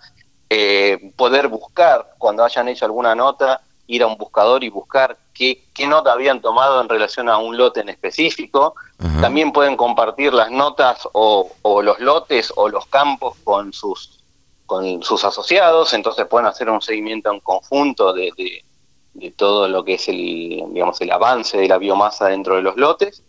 eh, poder buscar cuando hayan hecho alguna nota, ir a un buscador y buscar qué, qué nota habían tomado en relación a un lote en específico. Ajá. También pueden compartir las notas o, o los lotes o los campos con sus con sus asociados, entonces pueden hacer un seguimiento en conjunto de, de- de todo lo que es el, digamos, el avance de la biomasa dentro de los lotes.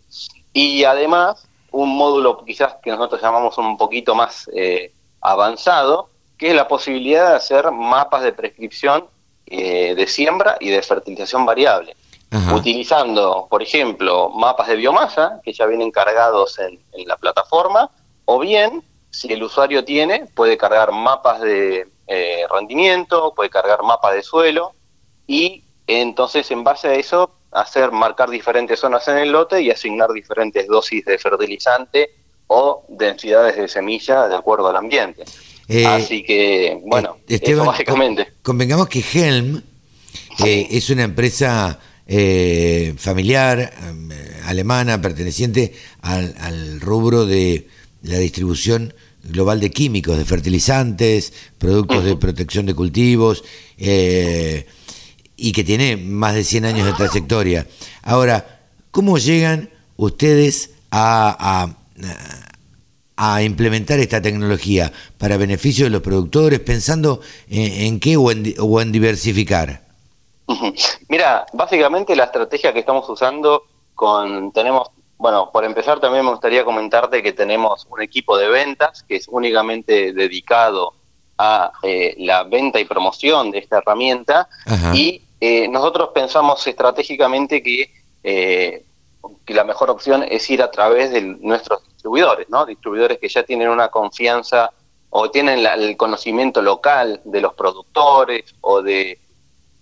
Y además, un módulo quizás que nosotros llamamos un poquito más eh, avanzado, que es la posibilidad de hacer mapas de prescripción eh, de siembra y de fertilización variable Ajá. utilizando, por ejemplo, mapas de biomasa que ya vienen cargados en, en la plataforma, o bien, si el usuario tiene, puede cargar mapas de eh, rendimiento, puede cargar mapas de suelo, y entonces en base a eso hacer marcar diferentes zonas en el lote y asignar diferentes dosis de fertilizante o densidades de semilla de acuerdo al ambiente. Eh, Así que, bueno, Eh, Esteban, eso básicamente. con- convengamos que Helm eh, es una empresa eh, familiar, alemana, perteneciente al, al rubro de la distribución global de químicos, de fertilizantes, productos de protección de cultivos, eh, y que tiene más de 100 años de trayectoria. Ahora, ¿cómo llegan ustedes a, a, a implementar esta tecnología para beneficio de los productores, pensando en, en qué o en, di- o en diversificar? Mira, básicamente la estrategia que estamos usando con tenemos, bueno, por empezar también me gustaría comentarte que tenemos un equipo de ventas que es únicamente dedicado a eh, la venta y promoción de esta herramienta Ajá. y eh, nosotros pensamos estratégicamente que, eh, que la mejor opción es ir a través de nuestros distribuidores, ¿no? Distribuidores que ya tienen una confianza o tienen la- el conocimiento local de los productores o de,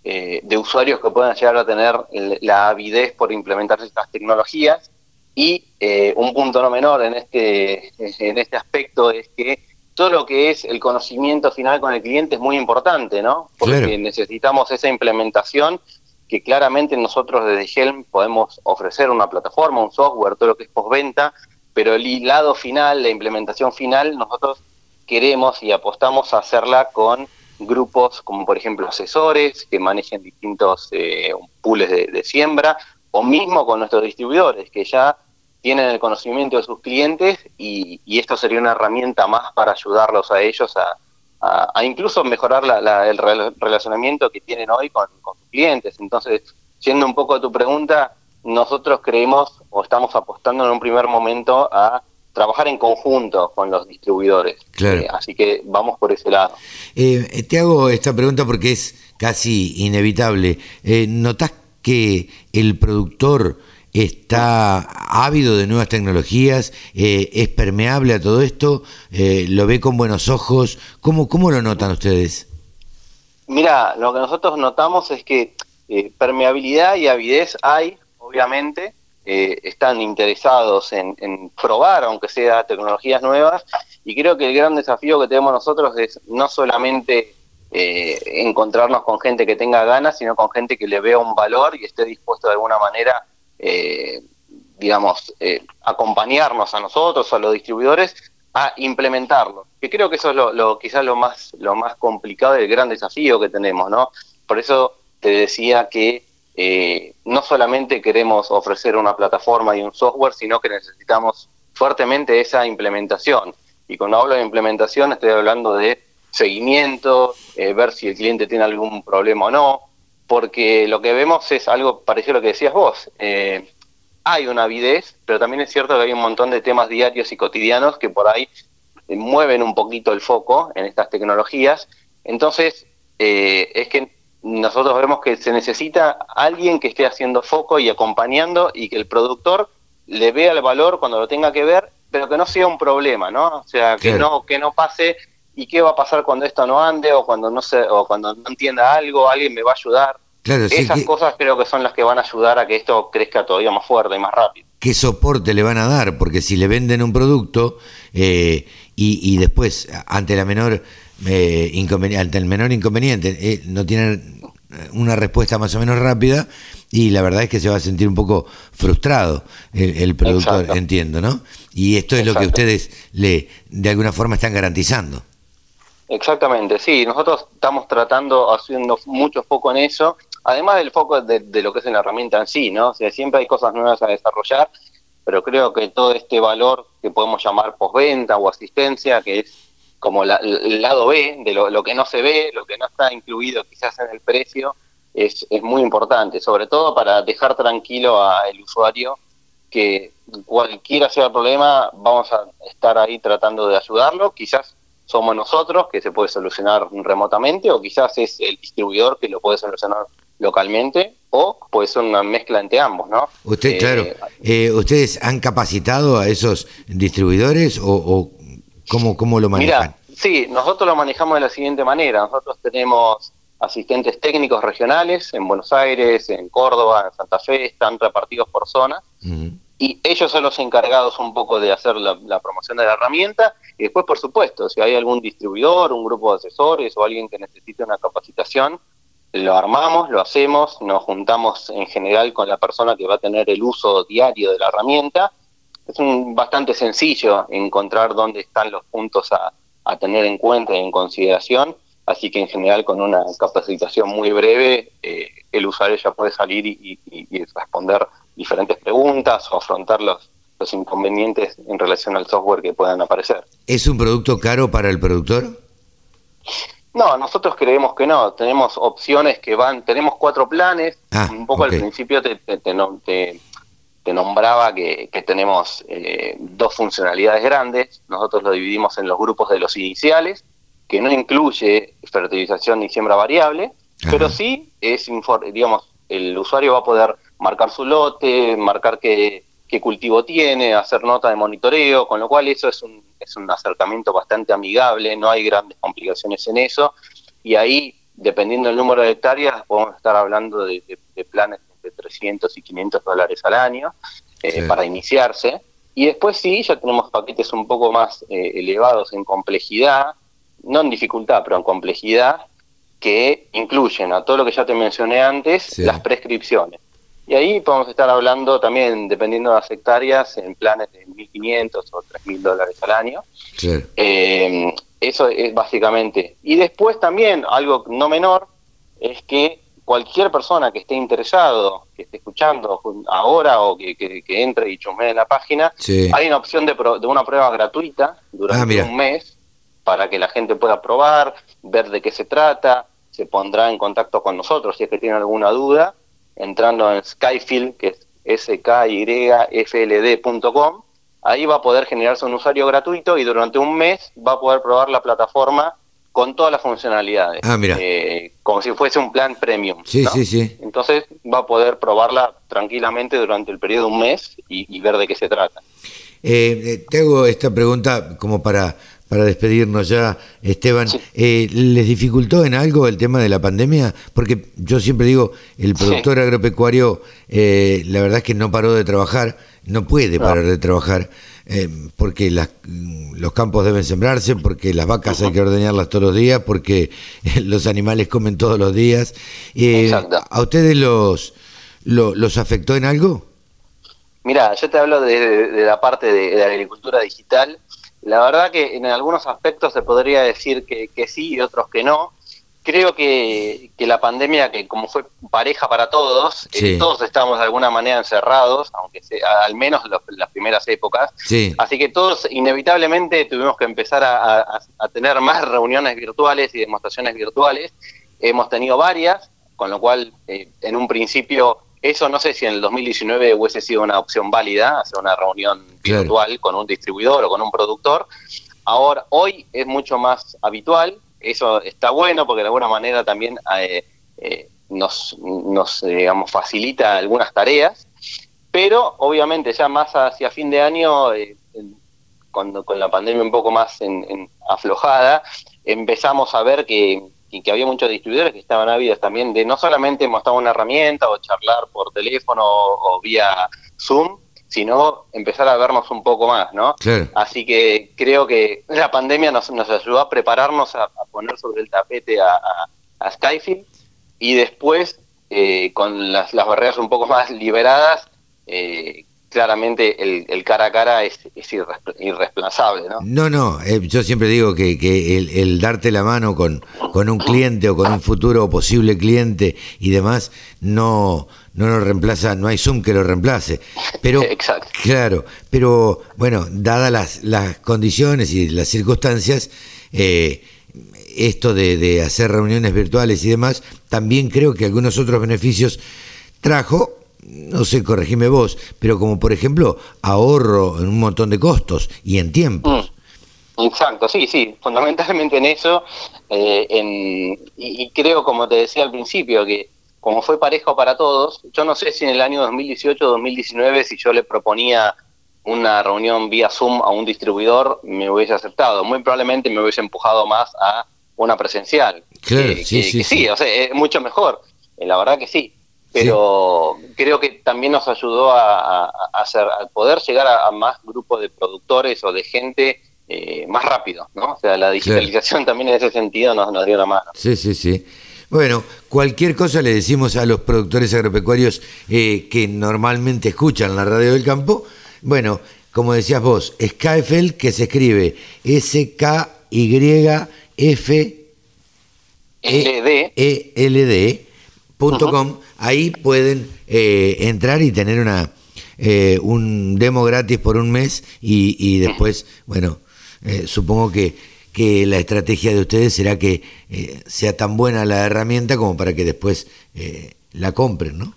eh, de usuarios que puedan llegar a tener la avidez por implementar estas tecnologías Y eh, un punto no menor en este, en este aspecto es que todo lo que es el conocimiento final con el cliente es muy importante, ¿no? Porque necesitamos esa implementación que claramente nosotros desde Helm podemos ofrecer una plataforma, un software, todo lo que es postventa, pero el lado final, la implementación final, nosotros queremos y apostamos a hacerla con grupos como por ejemplo asesores que manejen distintos eh, pools de, siembra o mismo con nuestros distribuidores que ya tienen el conocimiento de sus clientes y, esto sería una herramienta más para ayudarlos a ellos a, incluso mejorar el relacionamiento que tienen hoy con, con sus clientes. Entonces, siendo un poco a tu pregunta, nosotros creemos o estamos apostando en un primer momento a trabajar en conjunto con los distribuidores. Eh, así que vamos por ese lado. Eh, te hago esta pregunta porque es casi inevitable. Eh, ¿Notás que el productor está ávido de nuevas tecnologías? Eh, ¿Es permeable a todo esto? ¿Lo ve con buenos ojos? ¿Cómo, ¿Cómo lo notan ustedes? Mira, lo que nosotros notamos es que permeabilidad y avidez hay, obviamente, eh, están interesados en, probar, aunque sea tecnologías nuevas, y creo que el gran desafío que tenemos nosotros es no solamente eh, encontrarnos con gente que tenga ganas, sino con gente que le vea un valor y esté dispuesto de alguna manera, eh, digamos, acompañarnos a nosotros, a los distribuidores, a implementarlo. Que creo que eso es lo, quizás lo más, lo más complicado y el gran desafío que tenemos, ¿no? Por eso te decía que eh, no solamente queremos ofrecer una plataforma y un software, sino que necesitamos fuertemente esa implementación. Y cuando hablo de implementación estoy hablando de seguimiento, eh, ver si el cliente tiene algún problema o no, porque lo que vemos es algo parecido a lo que decías vos. Eh, hay una avidez, pero también es cierto que hay un montón de temas diarios y cotidianos que por ahí mueven un poquito el foco en estas tecnologías. Entonces, es que nosotros vemos que se necesita alguien que esté haciendo foco y acompañando y que el productor le vea el valor cuando lo tenga que ver, pero que no sea un problema, ¿no? O sea, que no que no pase y qué va a pasar cuando esto no ande o cuando no se o cuando no entienda algo, alguien me va a ayudar. Esas cosas creo que son las que van a ayudar a que esto crezca todavía más fuerte y más rápido. ¿Qué soporte le van a dar? Porque si le venden un producto eh, y, y después, ante la menor eh, inconveniente, el menor inconveniente, eh, no tienen una respuesta más o menos rápida y la verdad es que se va a sentir un poco frustrado el, productor, entiendo, ¿no? Y esto es lo que ustedes le de alguna forma están garantizando. Exactamente, sí, nosotros estamos tratando, haciendo mucho foco en eso, además del foco de, de, lo que es la herramienta en sí, ¿no? O sea, siempre hay cosas nuevas a desarrollar, pero creo que todo este valor que podemos llamar postventa o asistencia, que es como el lado B de lo, que no se ve, lo que no está incluido quizás en el precio, es, es muy importante, sobre todo para dejar tranquilo al usuario que cualquiera sea el problema, vamos a estar ahí tratando de ayudarlo, quizás somos nosotros que se puede solucionar remotamente o quizás es el distribuidor que lo puede solucionar localmente o puede ser una mezcla entre ambos, ¿no? Usted, eh, claro, eh, ¿ustedes han capacitado a esos distribuidores o, o ¿Cómo, cómo lo manejan? Mira, sí, nosotros lo manejamos de la siguiente manera. Nosotros tenemos asistentes técnicos regionales en Buenos Aires, en Córdoba, en Santa Fe, están repartidos por zona. Y ellos son los encargados un poco de hacer la, promoción de la herramienta. Y después, por supuesto, si hay algún distribuidor, un grupo de asesores o alguien que necesite una capacitación, lo armamos, lo hacemos, nos juntamos en general con la persona que va a tener el uso diario de la herramienta es un, bastante sencillo encontrar dónde están los puntos a, tener en cuenta y en consideración, así que en general con una capacitación muy breve eh, el usuario ya puede salir y, responder diferentes preguntas o afrontar los, los inconvenientes en relación al software que puedan aparecer. ¿Es un producto caro para el productor? No, nosotros creemos que no. Tenemos opciones que van, tenemos cuatro planes. Ah, un poco al principio te, te, te, te nombraba que, tenemos eh, dos funcionalidades grandes. Nosotros lo dividimos en los grupos de los iniciales, que no incluye fertilización ni siembra variable, pero sí es, digamos, el usuario va a poder marcar su lote, marcar qué, qué, cultivo tiene, hacer nota de monitoreo, con lo cual eso es un, es un acercamiento bastante amigable, no hay grandes complicaciones en eso, y ahí, dependiendo del número de hectáreas, podemos estar hablando de, de planes de 300 y 500 dólares al año. eh, Sí. para iniciarse. Y después sí, ya tenemos paquetes un poco más eh, elevados en complejidad, no en dificultad, pero en complejidad, que incluyen a todo lo que ya te mencioné antes, Sí. las prescripciones. Y ahí podemos estar hablando también, dependiendo de las hectáreas, en planes de 1.500 o 3.000 dólares al año. Eh, eso es básicamente. Y después también, algo no menor, es que cualquier persona que esté interesado, que esté escuchando ahora o que, que- que entre y chusmee en la página, Sí. hay una opción de, pro- de una prueba gratuita Ah, durante mira. un mes para que la gente pueda probar, ver de qué se trata, se pondrá en contacto con nosotros si es que tiene alguna duda, entrando en Skyfield, que es skyfld.com, ahí va a poder generarse un usuario gratuito y durante un mes va a poder probar la plataforma con todas las funcionalidades, Ah, mira. Eh, como si fuese un plan premium. Sí, ¿no? sí, sí. Entonces va a poder probarla tranquilamente durante el periodo de un mes y, y ver de qué se trata. Eh, eh, te hago esta pregunta como para, para despedirnos ya, Esteban. Sí. Eh, ¿Les dificultó en algo el tema de la pandemia? Porque yo siempre digo, el productor agropecuario, eh, la verdad es que no paró de trabajar, no puede No. parar de trabajar, eh, porque las, los campos deben sembrarse, porque las vacas hay que ordeñarlas todos los días, porque los animales comen todos los días. Eh, Exacto. ¿A ustedes los, lo- los afectó en algo? Mira, yo te hablo de, de- de la parte de, de la agricultura digital. La verdad que en algunos aspectos se podría decir que, que sí y otros que no. Creo que, que la pandemia, que como fue pareja para todos, eh, todos estábamos de alguna manera encerrados, aunque sea, al menos los- las primeras épocas. Sí. Así que todos inevitablemente tuvimos que empezar a, a- a tener más reuniones virtuales y demostraciones virtuales. Hemos tenido varias, con lo cual eh, en un principio eso no sé si en el 2019 hubiese sido una opción válida, hacer una reunión Claro. virtual con un distribuidor o con un productor. Ahora, hoy es mucho más habitual, eso está bueno porque de alguna manera también eh, eh, nos, nos eh, digamos, facilita algunas tareas, pero obviamente ya más hacia fin de año, eh, cuando con la pandemia un poco más en- en aflojada, empezamos a ver que, que- que había muchos distribuidores que estaban ávidos también de no solamente mostrar una herramienta o charlar por teléfono o, o vía Zoom, sino empezar a vernos un poco más, ¿no? Claro. Así que creo que la pandemia nos, nos ayudó a prepararnos a, a poner sobre el tapete a, a, a Skyfield y después, eh, con las, las barreras un poco más liberadas, eh, claramente el, el cara a cara es, es irreemplazable, ¿no? No, no, eh, yo siempre digo que, que el, el darte la mano con, con un cliente o con un futuro posible cliente y demás no, no lo reemplaza, no hay Zoom que lo reemplace. Pero, Exacto. claro, pero bueno, dadas las, las condiciones y las circunstancias, eh, esto de, de hacer reuniones virtuales y demás, también creo que algunos otros beneficios trajo, no sé, corregime vos, pero como por ejemplo ahorro en un montón de costos y en tiempos. Mm, Exacto, sí, sí, fundamentalmente en eso, eh, en, y, y creo, como te decía al principio, que como fue parejo para todos, yo no sé si en el año 2018 o 2019, si yo le proponía una reunión vía Zoom a un distribuidor, me hubiese aceptado. Muy probablemente me hubiese empujado más a una presencial. Claro, Que- sí, que- sí, que sí. o sea, es mucho mejor, eh, la verdad que sí. Pero creo que también nos ayudó a, hacer, a poder llegar a, a más grupos de productores o de gente eh, más rápido, ¿no? O sea, la digitalización también en ese sentido nos, nos dio la mano. Sí, sí, sí. Bueno, cualquier cosa le decimos a los productores agropecuarios eh, que normalmente escuchan la radio del campo. Bueno, como decías vos, Skyfel, que se escribe S-K-Y-F LD, ELD.com, ahí pueden eh, entrar y tener una eh, un demo gratis por un mes y, y después, bueno, eh, supongo que, que la estrategia de ustedes será que eh, sea tan buena la herramienta como para que después la compren, ¿no?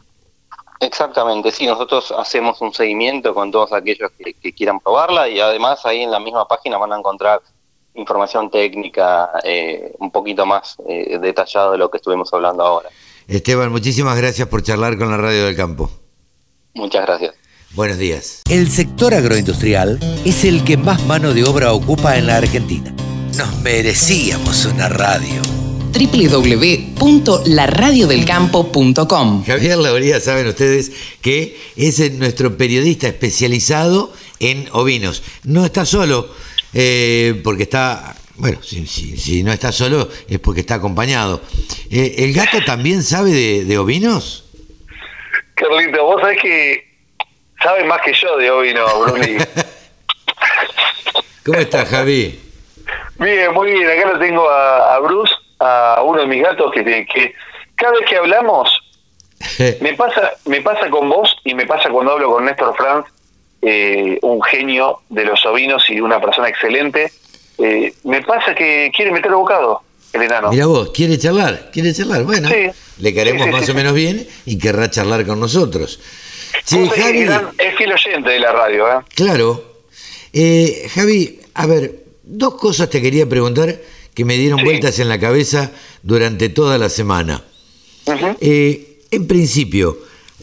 Exactamente, sí, nosotros hacemos un seguimiento con todos aquellos que, que quieran probarla y además ahí en la misma página van a encontrar información técnica un poquito más detallada de lo que estuvimos hablando ahora. Esteban, muchísimas gracias por charlar con la radio del campo. Muchas gracias. Buenos días. El sector agroindustrial es el que más mano de obra ocupa en la Argentina. Nos merecíamos una radio. www.laradiodelcampo.com. Javier Lauría, saben ustedes que es nuestro periodista especializado en ovinos. No está solo, eh, porque está, bueno, si, si- si no está solo es porque está acompañado. Eh, ¿El gato también sabe de, de ovinos? Carlito, vos sabés que sabes más que yo de ¿no, Bruni? ¿Cómo está, Javi? bien, muy bien. Acá lo tengo a, a Bruce, a uno de mis gatos, que, que cada vez que hablamos, me pasa, me pasa con vos y me pasa cuando hablo con Néstor Franz, eh, un genio de los ovinos y una persona excelente. Eh, me pasa que quiere meter bocado, el enano. Mira vos, ¿quiere charlar? ¿Quiere charlar? Bueno, Sí. le queremos Sí, sí, más o menos bien y querrá charlar con nosotros. Javi, gran- es fiel oyente de la radio, ¿eh? claro. Eh, Javi, a ver, dos cosas te quería preguntar que me dieron vueltas en la cabeza durante toda la semana. Eh, en principio,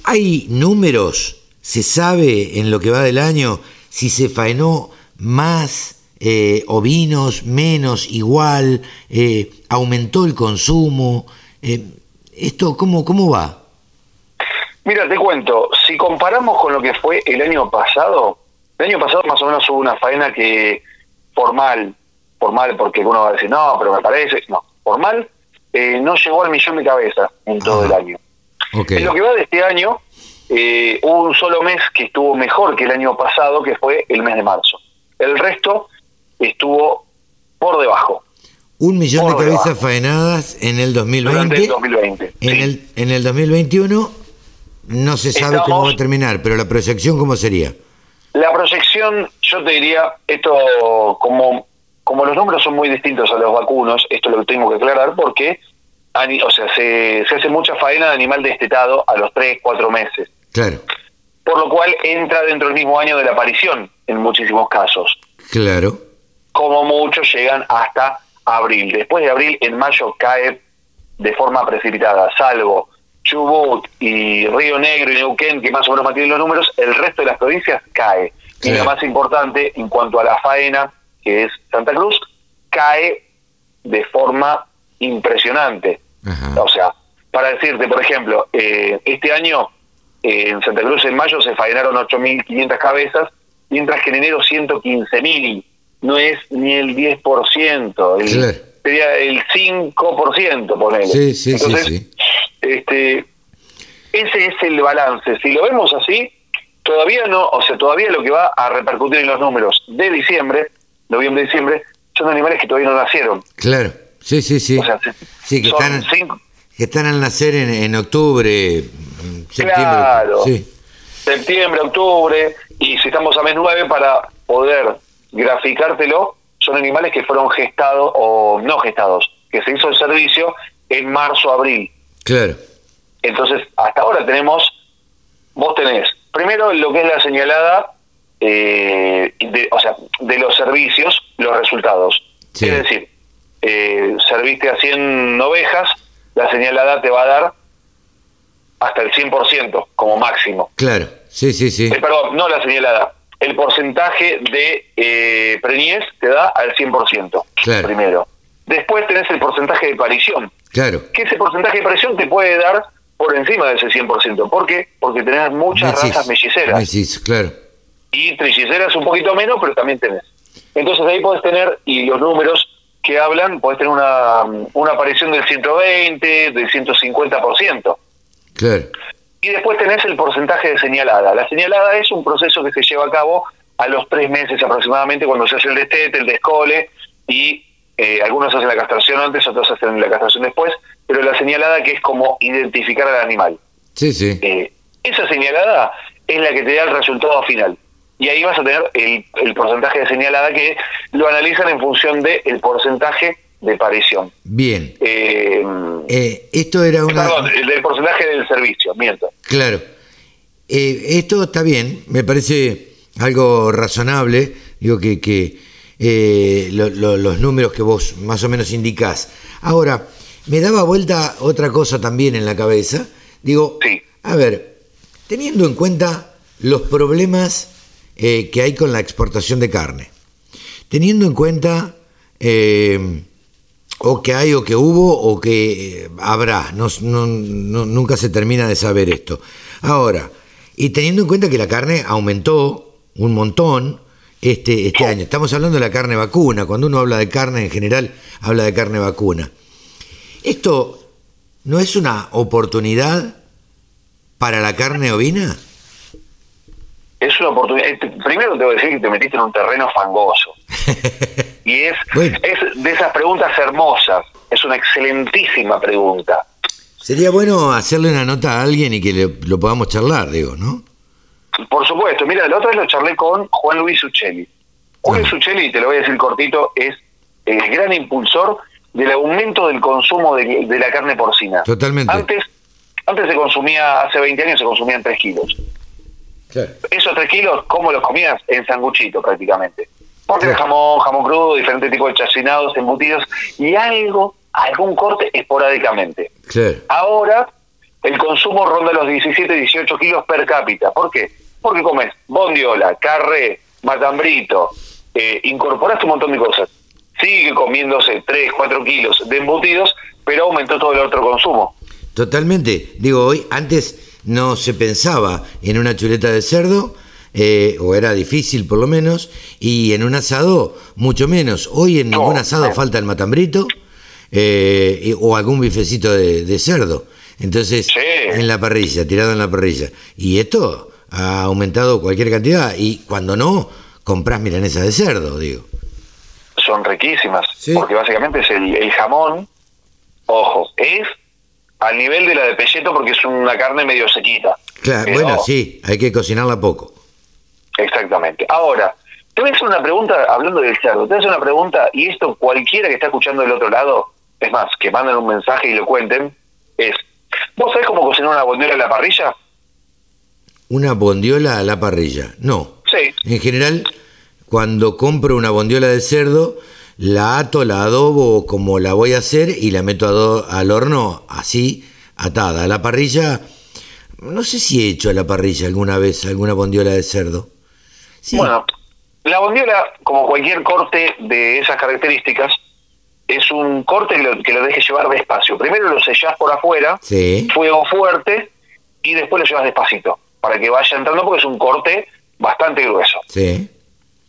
¿hay números? ¿Se sabe en lo que va del año si se faenó más eh, ovinos, menos, igual? eh, ¿Aumentó el consumo? Eh, ¿Esto cómo, cómo va? Mira, te cuento, si comparamos con lo que fue el año pasado, el año pasado más o menos hubo una faena que formal, formal porque uno va a decir, no, pero me parece, no, formal, eh, no llegó al millón de cabezas en todo el año. Ok, En lo que va de este año, eh, hubo un solo mes que estuvo mejor que el año pasado, que fue el mes de marzo. El resto estuvo por debajo, un millón de cabezas debajo. faenadas en el 2020. durante el 2020. En, Sí. el, en el 2021 no se sabe cómo va a terminar, pero la proyección cómo sería. La proyección, yo te diría, esto como, como los números son muy distintos a los vacunos, esto lo tengo que aclarar porque o sea, se, se hace mucha faena de animal destetado a los 3, 4 meses, Claro, por lo cual entra dentro del mismo año de la aparición en muchísimos casos. claro. Como muchos llegan hasta abril. Después de abril, en mayo cae de forma precipitada, salvo Chubut y Río Negro y Neuquén, que más o menos mantienen los números, el resto de las provincias cae. Y lo más importante, en cuanto a la faena, que es Santa Cruz, cae de forma impresionante. Ajá. O sea, para decirte, por ejemplo, eh, este año eh, en Santa Cruz en mayo se faenaron 8.500 cabezas, mientras que en enero 115.000. No es ni el 10%, el, Claro. sería el 5%, ponele. Sí, sí, sí, Entonces, sí. Este, ese es el balance. Si lo vemos así, todavía no, o sea, todavía lo que va a repercutir en los números de diciembre, noviembre, diciembre, son animales que todavía no nacieron. Claro, sí, sí, sí. O sea, se- sí, que están, cinco- que están al nacer en, en octubre, en septiembre. Claro. Sí, septiembre, octubre, y si estamos a mes 9 para poder graficártelo, son animales que fueron gestados o no gestados, que se hizo el servicio en marzo, abril. claro. Entonces, hasta ahora tenemos, vos tenés, primero lo que es la señalada, eh, de, o sea, de los servicios, los resultados. Sí. Es decir, eh, serviste a 100 ovejas, la señalada te va a dar hasta el 100% como máximo. Claro, sí, sí, sí. Eh, perdón, no la señalada. El porcentaje de eh, preñez te da al 100%. Claro. Primero. Después tenés el porcentaje de parición. Claro. Que ese porcentaje de parición te puede dar por encima de ese 100%. ¿Por qué? Porque tenés muchas Mesis, razas melliceras. mesis, claro. Y trilliceras un poquito menos, pero también tenés. Entonces ahí podés tener, y los números que hablan, podés tener una, una aparición del 120, del 150%. Claro. Y después tenés el porcentaje de señalada. La señalada es un proceso que se lleva a cabo a los tres meses aproximadamente cuando se hace el destete, el descole y eh, algunos hacen la castración antes, otros hacen la castración después, pero la señalada que es como identificar al animal. Sí, sí. Eh, esa señalada es la que te da el resultado final. Y ahí vas a tener el, el porcentaje de señalada que lo analizan en función del porcentaje de parición. Bien. Eh, Eh, esto era una... perdón, el del porcentaje del servicio, miento. Claro. Eh, esto está bien, me parece algo razonable, digo que, que lo- lo- los números que vos más o menos indicás. Ahora, me daba vuelta otra cosa también en la cabeza. Digo, Sí. a ver, teniendo en cuenta los problemas que hay con la exportación de carne, teniendo en cuenta, eh, O que hay, o que hubo, o que eh, habrá. No, nunca se termina de saber esto. Ahora, y teniendo en cuenta que la carne aumentó un montón este, este año. Estamos hablando de la carne vacuna. Cuando uno habla de carne en general, habla de carne vacuna. ¿Esto no es una oportunidad para la carne ovina? Es una oportunidad. eh, Primero te voy a decir que te metiste en un terreno fangoso. y es, Bueno. es de esas preguntas hermosas. Es una excelentísima pregunta. Sería bueno hacerle una nota a alguien y que le- lo podamos charlar, digo, ¿no? Por supuesto, mira, la otra vez lo charlé con Juan Luis Uccelli. Juan Luis Uccelli, te lo voy a decir cortito, es el gran impulsor del aumento del consumo de, de la carne porcina. Totalmente. Antes, antes se consumía, hace 20 años se consumían 3 kilos. Esos 3 kilos, ¿cómo los comías? En sanguchito prácticamente. Porque jamón, jamón crudo, diferentes tipos de chacinados, embutidos y algo, algún corte esporádicamente. Ahora el consumo ronda los 17, 18 kilos per cápita. ¿Por qué? Porque comes bondiola, carré, matambrito, eh, incorporaste un montón de cosas. Sigue comiéndose 3, 4 kilos de embutidos, pero aumentó todo el otro consumo. Totalmente. Digo, hoy antes no se pensaba en una chuleta de cerdo, eh, o era difícil por lo menos, y en un asado mucho menos. Hoy en ningún asado falta el matambrito eh, o algún bifecito de, de cerdo. Entonces, en la parrilla, tirado en la parrilla. Y esto ha aumentado cualquier cantidad. Y cuando no, compras milanesa de cerdo, digo. Son riquísimas, porque básicamente es el, el jamón, ojo, es al nivel de la de pelleto porque es una carne medio sequita. Claro, Pero- bueno, sí, hay que cocinarla poco. Exactamente. Ahora, te voy a hacer una pregunta, hablando del cerdo, te voy a hacer una pregunta, y esto cualquiera que está escuchando del otro lado, es más, que manden un mensaje y lo cuenten, es, ¿vos sabés cómo cocinar una bondiola en la parrilla? Una bondiola a la parrilla. No. Sí. En general, cuando compro una bondiola de cerdo, la ato, la adobo como la voy a hacer y la meto al horno así, atada. A la parrilla, no sé si he hecho a la parrilla alguna vez alguna bondiola de cerdo. Bueno, la bondiola, como cualquier corte de esas características, es un corte que lo, que lo dejes llevar despacio. Primero lo sellás por afuera, Sí. fuego fuerte, y después lo llevas despacito, para que vaya entrando porque es un corte bastante grueso. Sí.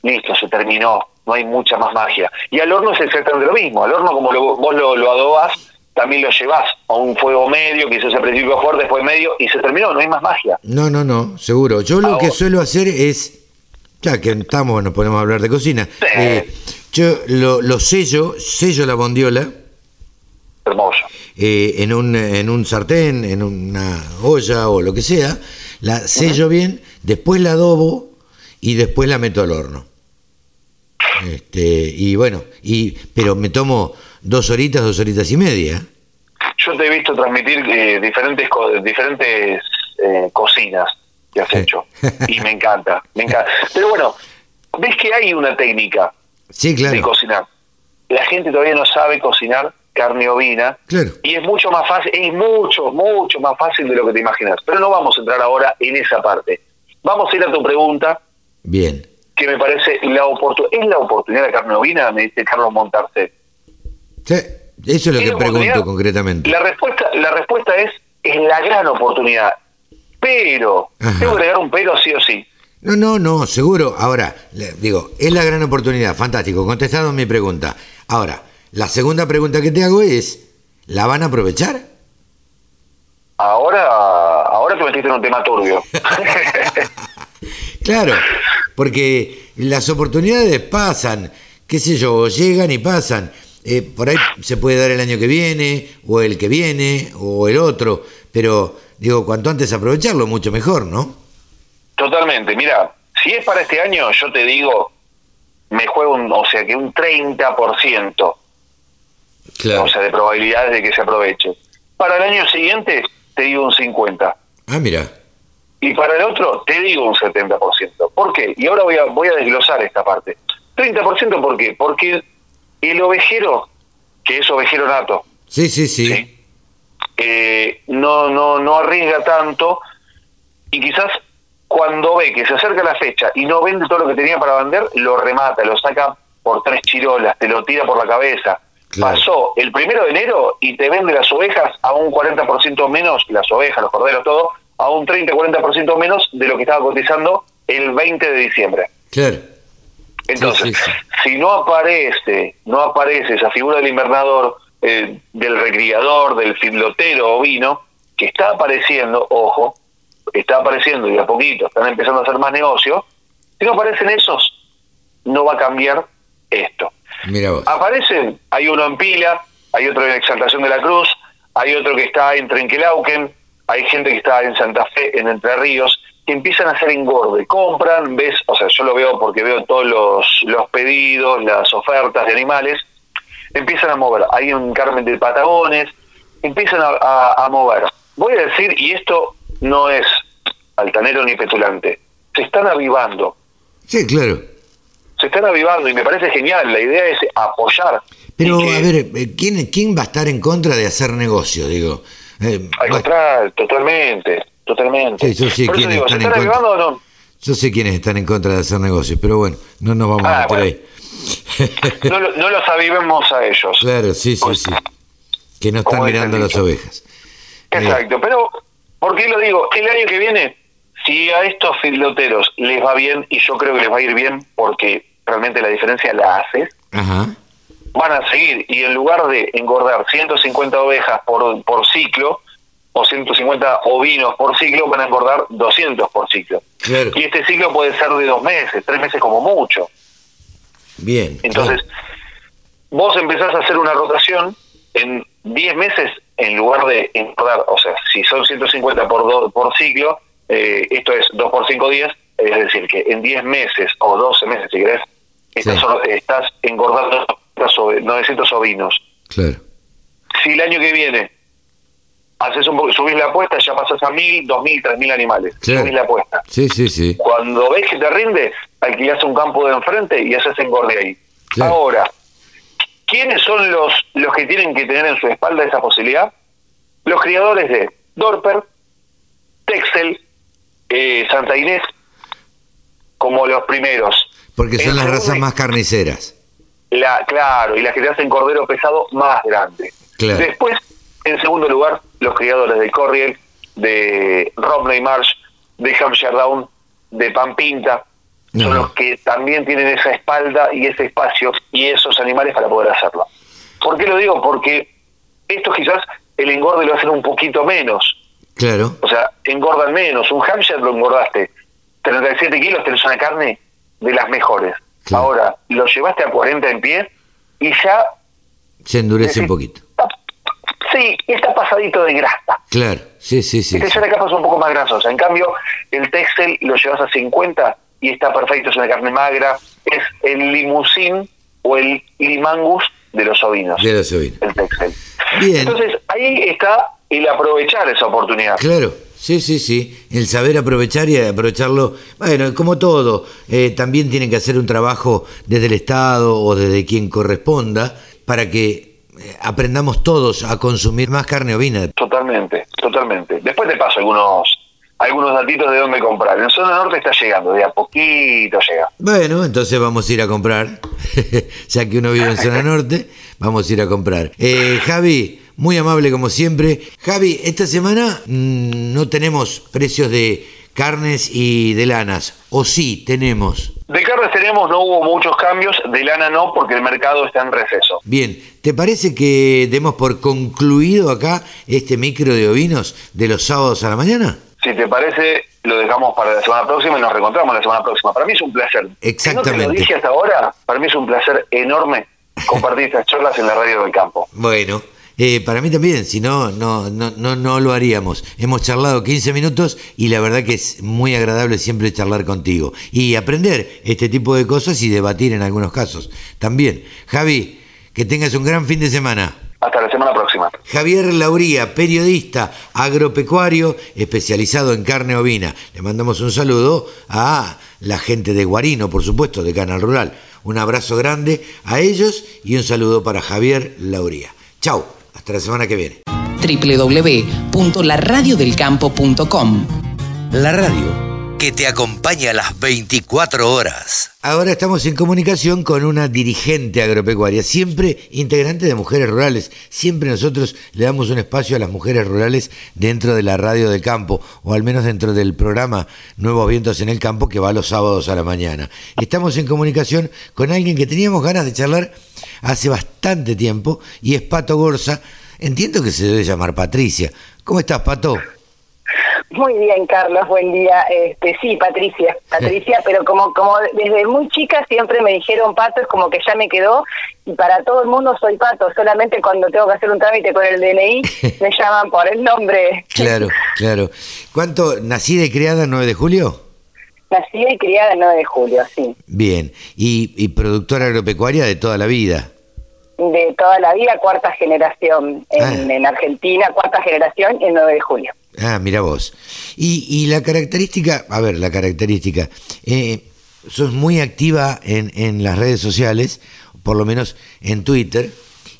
Listo, se terminó, no hay mucha más magia. Y al horno es exactamente lo mismo, al horno como lo- vos lo, lo adobás, también lo llevas a un fuego medio, quizás al principio fuerte, después medio, y se terminó, no hay más magia. No, no, no, seguro. Yo lo que suelo hacer es, ya que estamos, nos ponemos a hablar de cocina, eh, yo lo, lo sello, sello la bondiola. Hermoso. eh, en, un, en un sartén, en una olla o lo que sea, la sello bien, después la adobo y después la meto al horno. Este, y bueno, y pero me tomo dos horitas, dos horitas y media. Yo te he visto transmitir eh, diferentes diferentes eh, cocinas que has hecho y me encanta, me encanta. Pero bueno, ves que hay una técnica Sí, de claro. cocinar. La gente todavía no sabe cocinar carne ovina Claro. y es mucho más fácil, es mucho, mucho más fácil de lo que te imaginas. Pero no vamos a entrar ahora en esa parte. Vamos a ir a tu pregunta, Bien. que me parece la oportunidad. ¿Es la oportunidad de carne ovina? Me dice Carlos Montarse. Sí, eso es lo ¿Es que la pregunto concretamente. La respuesta, la respuesta es, es la gran oportunidad. Pero, Ajá. tengo que agregar un pero sí o sí. No, no, no, seguro. Ahora, le- digo, es la gran oportunidad, fantástico, contestado mi pregunta. Ahora, la segunda pregunta que te hago es, ¿la van a aprovechar? Ahora, ahora te metiste en un tema turbio. Claro, porque las oportunidades pasan, qué sé yo, llegan y pasan. Eh, por ahí se puede dar el año que viene, o el que viene, o el otro, pero digo, cuanto antes aprovecharlo, mucho mejor, ¿no? Totalmente. Mira, si es para este año, yo te digo, me juego, un, o sea, que un 30%, Claro. o sea, de probabilidades de que se aproveche. Para el año siguiente, te digo un 50%. Ah, mira. Y para el otro, te digo un 70%. ¿Por qué? Y ahora voy a, voy a desglosar esta parte. 30% ¿por qué? Porque el ovejero, que es ovejero nato, Sí, sí, sí. Eh, no, no, no arriesga tanto y quizás cuando ve que se acerca la fecha y no vende todo lo que tenía para vender, lo remata, lo saca por tres chirolas, te lo tira por la cabeza. pasó el primero de enero y te vende las ovejas a un 40% menos, las ovejas, los corderos, todo, a un 30-40% menos de lo que estaba cotizando el 20 de diciembre. Claro. Entonces, si no aparece, no aparece esa figura del invernador, eh, del recriador, del filotero ovino, que está apareciendo, ojo, está apareciendo y a poquito están empezando a hacer más negocios, si no aparecen esos, no va a cambiar esto. Mira vos. Aparecen, hay uno en Pila, hay otro en Exaltación de la Cruz, hay otro que está en Trenquelauquen, hay gente que está en Santa Fe, en Entre Ríos, que empiezan a hacer engorde, compran, ves, o sea, yo lo veo porque veo todos los, los pedidos, las ofertas de animales, empiezan a mover. Hay un Carmen de Patagones, empiezan a, a mover. Voy a decir, y esto no es altanero ni petulante, se están avivando. Sí, claro. Se están avivando y me parece genial. La idea es apoyar. Pero, a ver, eh, ¿quién, ¿quién va a estar en contra de hacer negocio? Digo, eh, Al contrario, totalmente, totalmente. Sí, yo sé Por quiénes digo, ¿se están están en contra. avivando o no? Yo sé quiénes están en contra de hacer negocio, pero bueno, no nos vamos Ah, a meter bueno. ahí. No, lo- no los avivemos a ellos. Claro, sí, sí, sí. Que no están mirando las ovejas. Exacto, pero ¿por qué lo digo? El año que viene, si a estos filoteros les va bien, y yo creo que les va a ir bien porque realmente la diferencia la hace, Ajá. van a seguir y en lugar de engordar 150 ovejas por, por ciclo o 150 ovinos por ciclo, van a engordar 200 por ciclo. Claro. Y este ciclo puede ser de dos meses, tres meses como mucho. Bien. Entonces, vos empezás a hacer una rotación en 10 meses en lugar de engordar, o sea, si son 150 por, do- por ciclo, eh, esto es 2 por 5 días, es decir, que en 10 meses o 12 meses, si querés, estás, estás engordando 900 ovinos. Claro. Si el año que viene haces un subís la apuesta, ya pasas a 1000, 2000, 3000 animales. Claro. Subís la apuesta. Sí, sí, sí. Cuando ves que te rinde, alquilás un campo de enfrente y haces engorde ahí. Ahora, ¿quiénes son los, los que tienen que tener en su espalda esa posibilidad? Los criadores de Dorper, Texel, eh, Santa Inés, como los primeros. Porque son las razas más carniceras. La, claro, y las que te hacen cordero pesado más grande. Claro. Después, en segundo lugar, los criadores de Corriel, de Romney Marsh, de Hampshire Down, de Pampinta, son los que también tienen esa espalda y ese espacio y esos animales para poder hacerlo. ¿Por qué lo digo? Porque estos quizás el engorde lo hacen un poquito menos. Claro. O sea, engordan menos. Un Hampshire lo engordaste 37 kilos, tenés una carne de las mejores. Ahora, lo llevaste a 40 en pie y ya, Se endurece un poquito. sí, está pasadito de grasa. Claro. Sí, sí, sí. Este ya la capa es un poco más grasosa. En cambio, el Texel lo llevas a 50 y está perfecto, es una carne magra. Es el limusín o el limangus de los ovinos. De los ovinos. El Texel. Bien. Entonces, ahí está el aprovechar esa oportunidad. Claro, sí, sí, sí. El saber aprovechar y aprovecharlo, bueno, como todo, eh, también tienen que hacer un trabajo desde el Estado o desde quien corresponda para que eh, aprendamos todos a consumir más carne ovina. Totalmente, totalmente. Después te paso algunos algunos datitos de dónde comprar. En zona norte está llegando, de a poquito llega. Bueno, entonces vamos a ir a comprar, ya que uno vive en zona norte, vamos a ir a comprar. Eh, Javi, muy amable como siempre. Javi, esta semana mm, no tenemos precios de carnes y de lanas, o sí tenemos. De carnes tenemos, no hubo muchos cambios, de lana no, porque el mercado está en receso. Bien, ¿te parece que demos por concluido acá este micro de ovinos de los sábados a la mañana? Si te parece, lo dejamos para la semana próxima y nos reencontramos la semana próxima. Para mí es un placer. Exactamente. Si no te lo dije hasta ahora, para mí es un placer enorme compartir estas charlas en la radio del campo. Bueno, eh, para mí también, si no, no, no, no, no lo haríamos. Hemos charlado 15 minutos y la verdad que es muy agradable siempre charlar contigo y aprender este tipo de cosas y debatir en algunos casos. También, Javi, que tengas un gran fin de semana. Hasta la semana próxima. Javier Lauría, periodista agropecuario especializado en carne ovina. Le mandamos un saludo a la gente de Guarino, por supuesto, de Canal Rural. Un abrazo grande a ellos y un saludo para Javier Lauría. Chau, hasta la semana que viene. www.laradiodelcampo.com La radio que te acompaña las 24 horas. Ahora estamos en comunicación con una dirigente agropecuaria, siempre integrante de Mujeres Rurales. Siempre nosotros le damos un espacio a las mujeres rurales dentro de la radio del campo, o al menos dentro del programa Nuevos Vientos en el Campo que va los sábados a la mañana. Estamos en comunicación con alguien que teníamos ganas de charlar hace bastante tiempo y es Pato Gorza. Entiendo que se debe llamar Patricia. ¿Cómo estás, Pato? Muy bien, Carlos, buen día. Este, sí, Patricia, Patricia, pero como como desde muy chica siempre me dijeron Pato, es como que ya me quedó y para todo el mundo soy Pato, solamente cuando tengo que hacer un trámite con el DNI me llaman por el nombre. Claro, claro. ¿Cuánto, nacida y criada el 9 de julio? Nacida y criada el 9 de julio, sí. Bien, y, y productora agropecuaria de toda la vida. De toda la vida, cuarta generación en, Ah. en Argentina, cuarta generación el 9 de julio. Ah, mira vos. Y, y la característica, a ver, la característica, eh, sos muy activa en, en las redes sociales, por lo menos en Twitter,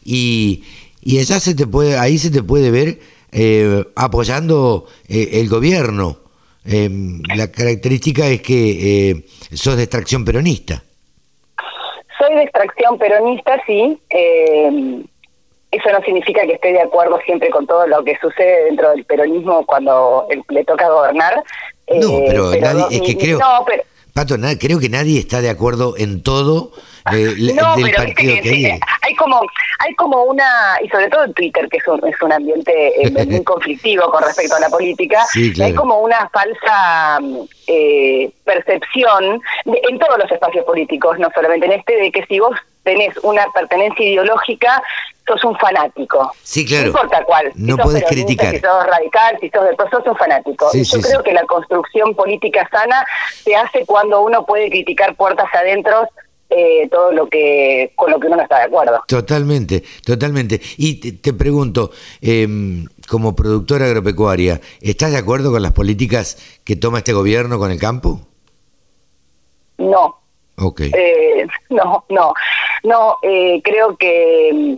y, y allá se te puede, ahí se te puede ver eh, apoyando eh, el gobierno. Eh, la característica es que eh, sos de extracción peronista. Soy de extracción peronista, sí. Eso no significa que esté de acuerdo siempre con todo lo que sucede dentro del peronismo cuando le toca gobernar. No, eh, pero nadie- es que creo- No, pero, Pato, creo que nadie está de acuerdo en todo eh, no, del pero que hay. hay como hay como una y sobre todo en Twitter que es un, es un ambiente eh, muy conflictivo con respecto a la política Sí, claro. hay como una falsa eh, percepción de- en todos los espacios políticos no solamente en este de que si vos tenés una pertenencia ideológica sos un fanático Sí, claro. no importa cuál si No sos podés criticar. si sos radical si sos del sos un fanático Sí, y yo sí, creo sí. que la construcción política sana se hace cuando uno puede criticar puertas adentro eh, todo lo que con lo que uno no está de acuerdo. Totalmente, totalmente. Y te, te pregunto, em, como productora agropecuaria, ¿estás de acuerdo con las políticas que toma este gobierno con el campo? No, Ok. eh, no, no, no. eh, creo que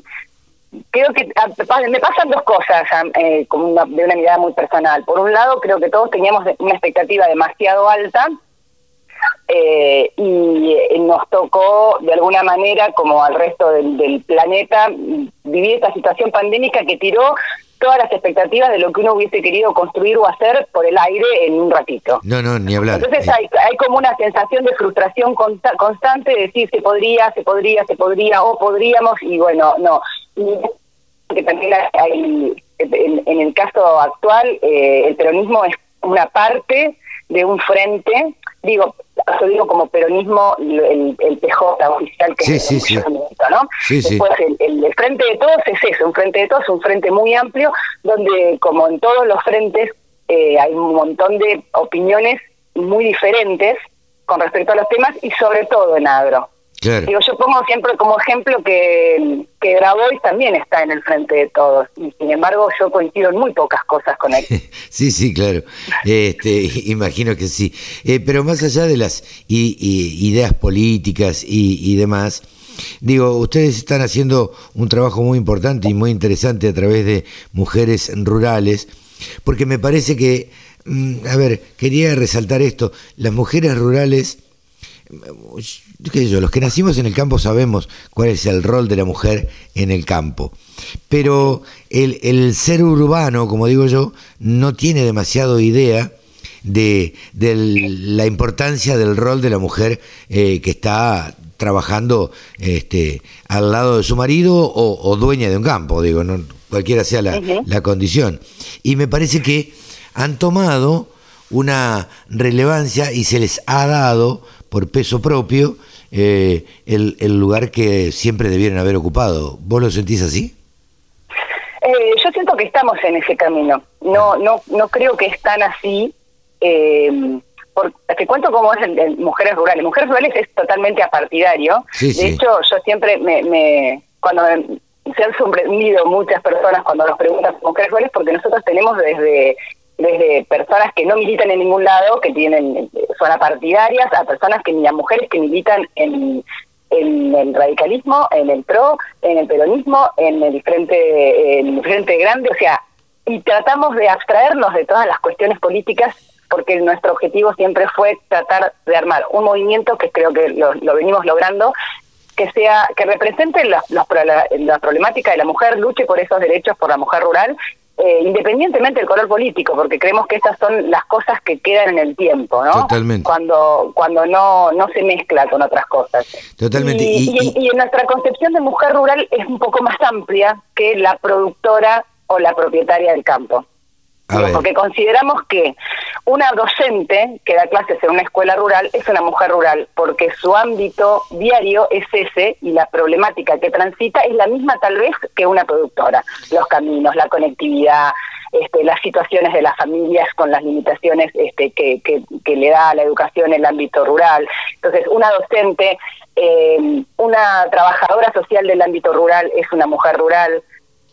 creo que ah, me pasan dos cosas ah, eh, una- de una mirada muy personal. Por un lado, creo que todos teníamos una expectativa demasiado alta. eh, y eh, nos tocó de alguna manera, como al resto del, del planeta, vivir esta situación pandémica que tiró todas las expectativas de lo que uno hubiese querido construir o hacer por el aire en un ratito. No, no, ni hablar. Entonces Eh, hay, hay como una sensación de frustración consta- constante de decir se podría, se podría, se podría o podríamos y bueno, no. Y que también hay, en, en el caso actual, eh, el peronismo es una parte de un frente, digo, yo digo como peronismo el, el PJ oficial que Sí, es sí, el sí. ¿no? Después el frente de todos es eso, un frente de todos, un frente muy amplio, donde como en todos los frentes eh, hay un montón de opiniones muy diferentes con respecto a los temas y sobre todo en agro. Claro. Digo, yo pongo siempre como ejemplo que, que Grabois también está en el frente de todos y sin embargo yo coincido en muy pocas cosas con él. Sí, sí, claro. Este, imagino que sí. Eh, pero más allá de las i- i- ideas políticas y, y demás, digo, ustedes están haciendo un trabajo muy importante y muy interesante a través de mujeres rurales, porque me parece que, mm, a ver, quería resaltar esto, las mujeres rurales qué yo, los que nacimos en el campo sabemos cuál es el rol de la mujer en el campo. Pero el, el ser urbano, como digo yo, no tiene demasiado idea de, de la importancia del rol de la mujer eh, que está trabajando este, al lado de su marido o, o dueña de un campo, digo, no, cualquiera sea la, la condición. Y me parece que han tomado una relevancia y se les ha dado por peso propio eh, el, el lugar que siempre debieron haber ocupado. ¿Vos lo sentís así? Eh, yo siento que estamos en ese camino. No, no, no creo que es tan así. Eh, por- te cuento cómo es en, en Mujeres Rurales. Mujeres Rurales es totalmente apartidario. Sí, de sí. hecho, yo siempre me, me cuando me- se han sorprendido muchas personas cuando nos preguntan Mujeres Rurales, porque nosotros tenemos desde desde personas que no militan en ningún lado, que tienen son apartidarias, a personas que ni a mujeres que militan en, en el radicalismo, en el PRO, en el peronismo, en el frente, en el frente grande, o sea, y tratamos de abstraernos de todas las cuestiones políticas porque nuestro objetivo siempre fue tratar de armar un movimiento que creo que lo, lo venimos logrando, que sea que represente la, la, la, problemática de la mujer, luche por esos derechos por la mujer rural eh, independientemente del color político, porque creemos que esas son las cosas que quedan en el tiempo, ¿no? Totalmente. Cuando, cuando no, no se mezcla con otras cosas. Totalmente. Y, y, y, y en nuestra concepción de mujer rural es un poco más amplia que la productora o la propietaria del campo. Porque consideramos que una docente que da clases en una escuela rural es una mujer rural, porque su ámbito diario es ese y la problemática que transita es la misma tal vez que una productora. Los caminos, la conectividad, este, las situaciones de las familias con las limitaciones este, que, que, que le da la educación en el ámbito rural. Entonces, una docente, eh, una trabajadora social del ámbito rural es una mujer rural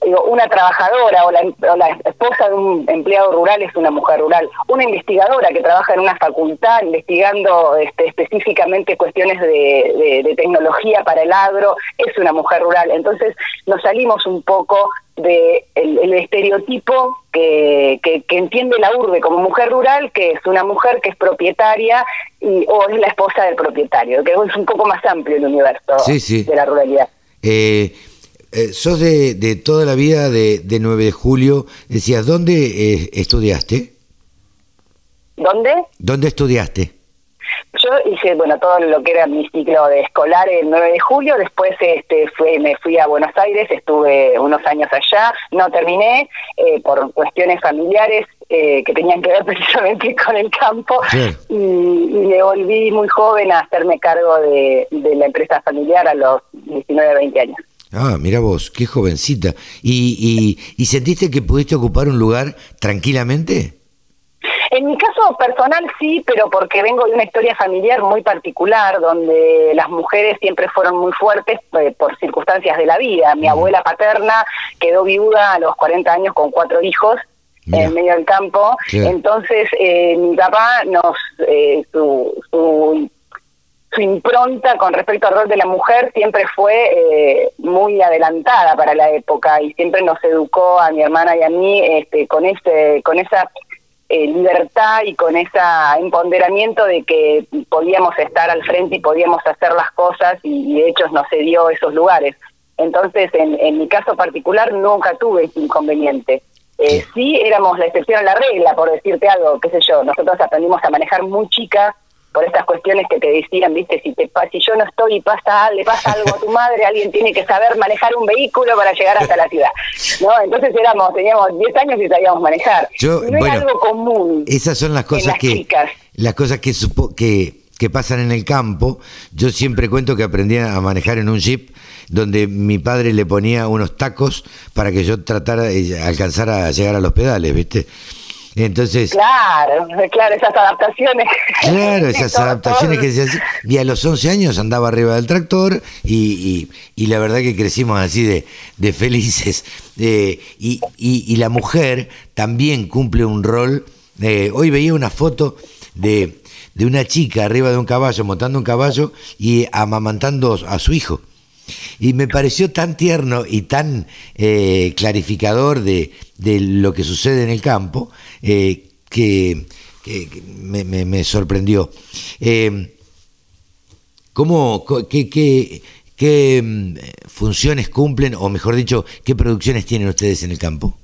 digo, una trabajadora o la, o la, esposa de un empleado rural es una mujer rural, una investigadora que trabaja en una facultad investigando este, específicamente cuestiones de, de, de, tecnología para el agro es una mujer rural. Entonces nos salimos un poco de el, el estereotipo que, que, que, entiende la urbe como mujer rural, que es una mujer que es propietaria y, o es la esposa del propietario, que es un poco más amplio el universo sí, sí. de la ruralidad. Eh, eh, sos de, de, toda la vida de, de 9 de julio. Decías, ¿dónde eh, estudiaste? ¿Dónde? ¿Dónde estudiaste? Yo hice, bueno, todo lo que era mi ciclo de escolar el 9 de julio, después este fui, me fui a Buenos Aires, estuve unos años allá, no terminé eh, por cuestiones familiares eh, que tenían que ver precisamente con el campo Sí. y, y me volví muy joven a hacerme cargo de, de la empresa familiar a los 19, 20 años. Ah, mira vos, qué jovencita. ¿Y, y, ¿Y sentiste que pudiste ocupar un lugar tranquilamente? En mi caso personal sí, pero porque vengo de una historia familiar muy particular, donde las mujeres siempre fueron muy fuertes eh, por circunstancias de la vida. Mi abuela paterna quedó viuda a los 40 años con cuatro hijos Mira. en medio del campo. Entonces eh, mi papá nos eh, su, su su impronta con respecto al rol de la mujer siempre fue eh, muy adelantada para la época y siempre nos educó a mi hermana y a mí este, con ese con esa eh, libertad y con ese empoderamiento de que podíamos estar al frente y podíamos hacer las cosas y, y de hecho nos cedió esos lugares. Entonces, en, en mi caso particular, nunca tuve ese inconveniente. Eh, sí éramos la excepción a la regla, por decirte algo, qué sé yo, nosotros aprendimos a manejar muy chicas por estas cuestiones que te decían, viste, si te si yo no estoy y pasa le pasa algo a tu madre, alguien tiene que saber manejar un vehículo para llegar hasta la ciudad. ¿No? Entonces éramos, teníamos 10 años y sabíamos manejar. Yo, no bueno, era algo común. Esas son las cosas las que chicas. las cosas que supo, que que pasan en el campo. Yo siempre cuento que aprendí a manejar en un jeep donde mi padre le ponía unos tacos para que yo tratara alcanzar a llegar a los pedales, ¿viste? Entonces, Claro, claro, esas adaptaciones. Claro, esas Todo- adaptaciones todo- que se hacían. Y a los 11 años andaba arriba del tractor y, y, y la verdad que crecimos así de, de felices. Eh, y, y, y la mujer también cumple un rol. eh, hoy veía una foto de, de una chica arriba de un caballo, montando un caballo y amamantando a su hijo. Y me pareció tan tierno y tan eh, clarificador de, de lo que sucede en el campo eh, que, me, me- me sorprendió. Eh, ¿Cómo, qué, qué- qué, mm, funciones cumplen, o mejor dicho, qué producciones tienen ustedes en el campo?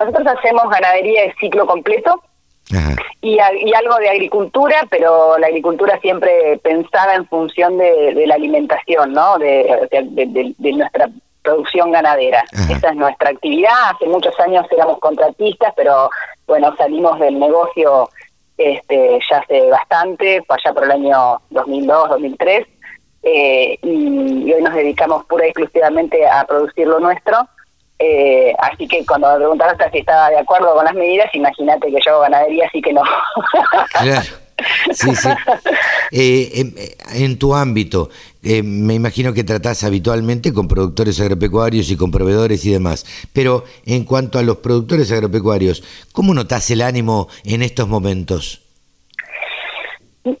Nosotros hacemos ganadería de ciclo completo Ajá. y, a- y algo de agricultura, pero la agricultura siempre pensada en función de, de la alimentación, ¿no? De, de- de- de nuestra producción ganadera. Ajá. Esa es nuestra actividad. Hace muchos años éramos contratistas, pero bueno, salimos del negocio este, ya hace bastante, allá por el año 2002, 2003, eh, y, y hoy nos dedicamos pura y exclusivamente a producir lo nuestro. Eh, así que cuando me preguntaste si estaba de acuerdo con las medidas, imagínate que yo hago ganadería, así que no. Claro. Sí, sí. Eh, en, en tu ámbito, eh, me imagino que tratás habitualmente con productores agropecuarios y con proveedores y demás. Pero en cuanto a los productores agropecuarios, ¿cómo notás el ánimo en estos momentos?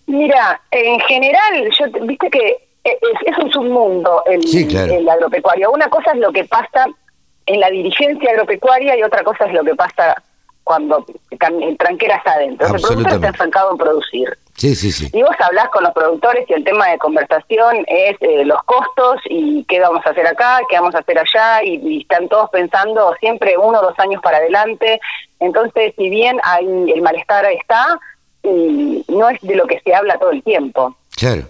Mira, en general, yo te- viste que es, es un submundo el, Sí, claro. el agropecuario. Una cosa es lo que pasa en la dirigencia agropecuaria y otra cosa es lo que pasa cuando cam- tranqueras adentro. El productor está enfocado en producir. Sí, sí, sí. Y vos hablás con los productores y el tema de conversación es eh, los costos y qué vamos a hacer acá, qué vamos a hacer allá, y, y están todos pensando siempre uno o dos años para adelante. Entonces, si bien hay el malestar está, y no es de lo que se habla todo el tiempo. Claro.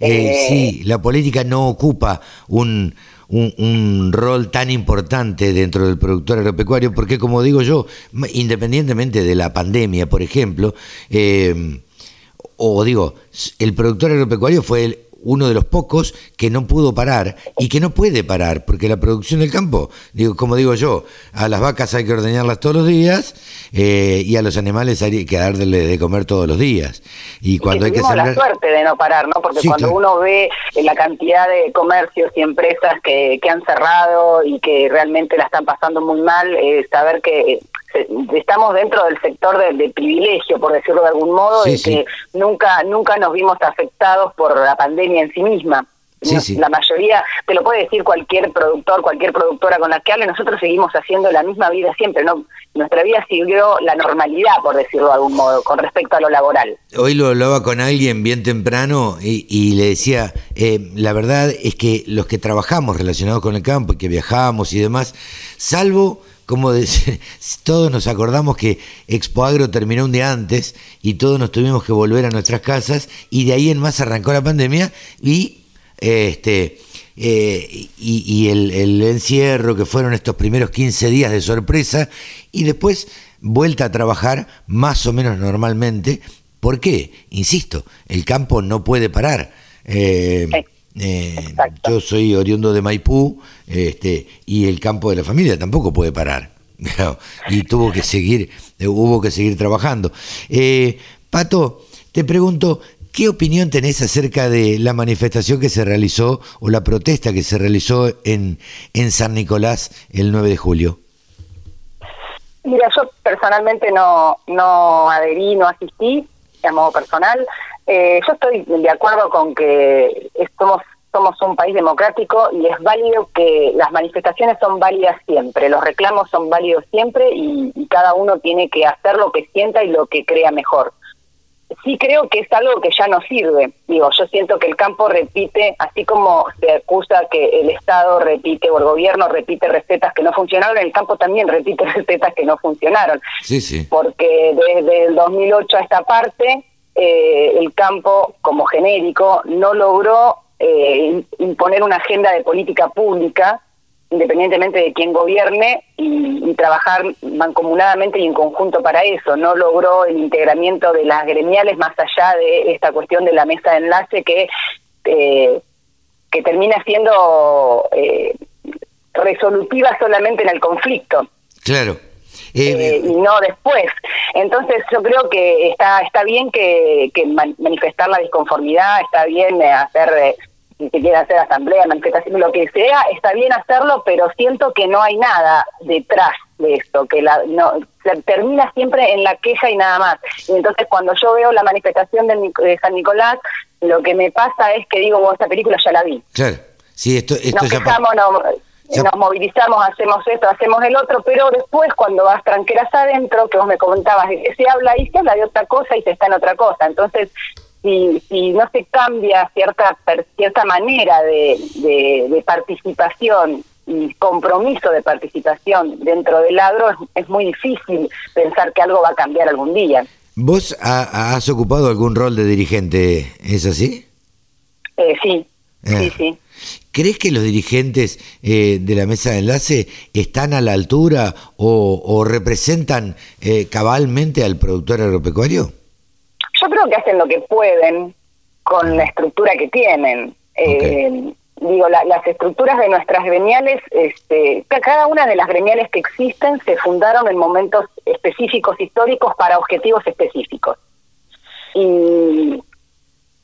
Eh, Eh, sí, la política no ocupa un, un, un rol tan importante dentro del productor agropecuario, porque como digo yo, independientemente de la pandemia, por ejemplo, eh, o digo, el productor agropecuario fue el- uno de los pocos que no pudo parar y que no puede parar, porque la producción del campo, digo, como digo yo, a las vacas hay que ordeñarlas todos los días eh, y a los animales hay que darle de comer todos los días. Y cuando hay que tuvimos la sembrar... suerte de no parar, ¿no? Porque Sí, cuando claro. uno ve eh, la cantidad de comercios y empresas que, que han cerrado y que realmente la están pasando muy mal, eh, saber que estamos dentro del sector de, de privilegio, por decirlo de algún modo, Sí, que nunca nunca nos vimos afectados por la pandemia en sí misma. Sí. La mayoría, te lo puede decir cualquier productor, cualquier productora con la que hable, nosotros seguimos haciendo la misma vida siempre, ¿no? Nuestra vida siguió la normalidad, por decirlo de algún modo, con respecto a lo laboral. Hoy lo hablaba con alguien bien temprano y, y le decía, eh, la verdad es que los que trabajamos relacionados con el campo y que viajamos y demás, salvo, como dice, todos nos acordamos que Expo Agro terminó un día antes y todos nos tuvimos que volver a nuestras casas y de ahí en más arrancó la pandemia y este eh, y, y el, el encierro que fueron estos primeros 15 días de sorpresa y después vuelta a trabajar más o menos normalmente. ¿Por qué? Insisto, el campo no puede parar. Eh, eh, yo soy oriundo de Maipú este, y el campo de la familia tampoco puede parar. y tuvo que seguir, hubo que seguir trabajando. Eh, Pato, te pregunto, ¿qué opinión tenés acerca de la manifestación que se realizó o la protesta que se realizó en, en San Nicolás el 9 de julio? Mira, yo personalmente no, no adherí, no asistí a modo personal. Eh, yo estoy de acuerdo con que somos, somos un país democrático y es válido que las manifestaciones son válidas siempre, los reclamos son válidos siempre y, y cada uno tiene que hacer lo que sienta y lo que crea mejor. Sí creo que es algo que ya no sirve. Digo, yo siento que el campo repite, así como se acusa que el Estado repite o el gobierno repite recetas que no funcionaron, el campo también repite recetas que no funcionaron Sí, sí. porque desde el 2008 a esta parte eh, el campo como genérico no logró eh, im- imponer una agenda de política pública independientemente de quién gobierne y, y trabajar mancomunadamente y en conjunto para eso. No logró el integramiento de las gremiales más allá de esta cuestión de la mesa de enlace que, eh, que termina siendo eh, resolutiva solamente en el conflicto Claro. Eh, y no después. Entonces yo creo que está está bien que, que man- manifestar la disconformidad, está bien eh, hacer, eh, si se quiere hacer asamblea, manifestación, lo que sea, está bien hacerlo, pero siento que no hay nada detrás de esto, que la, no, termina siempre en la queja y nada más. Y entonces cuando yo veo la manifestación de, de San Nicolás, lo que me pasa es que digo, bueno, esta película ya la vi. Claro. Sí, esto, esto nos ya quejamos, no- nos movilizamos, hacemos esto, hacemos el otro, pero después cuando vas tranqueras adentro, que vos me comentabas, se habla y se habla de otra cosa y se está en otra cosa. Entonces, si, si no se cambia cierta cierta manera de, de, de participación y compromiso de participación dentro del agro, es, es muy difícil pensar que algo va a cambiar algún día. ¿Vos ha- has ocupado algún rol de dirigente? ¿Es así? Eh, sí. Sí, sí. ¿Crees que los dirigentes eh, de la mesa de enlace están a la altura o, o representan eh, cabalmente al productor agropecuario? Yo creo que hacen lo que pueden con la estructura que tienen. Eh, digo, la- las estructuras de nuestras gremiales, este, ca- cada una de las gremiales que existen se fundaron en momentos específicos históricos para objetivos específicos. Y,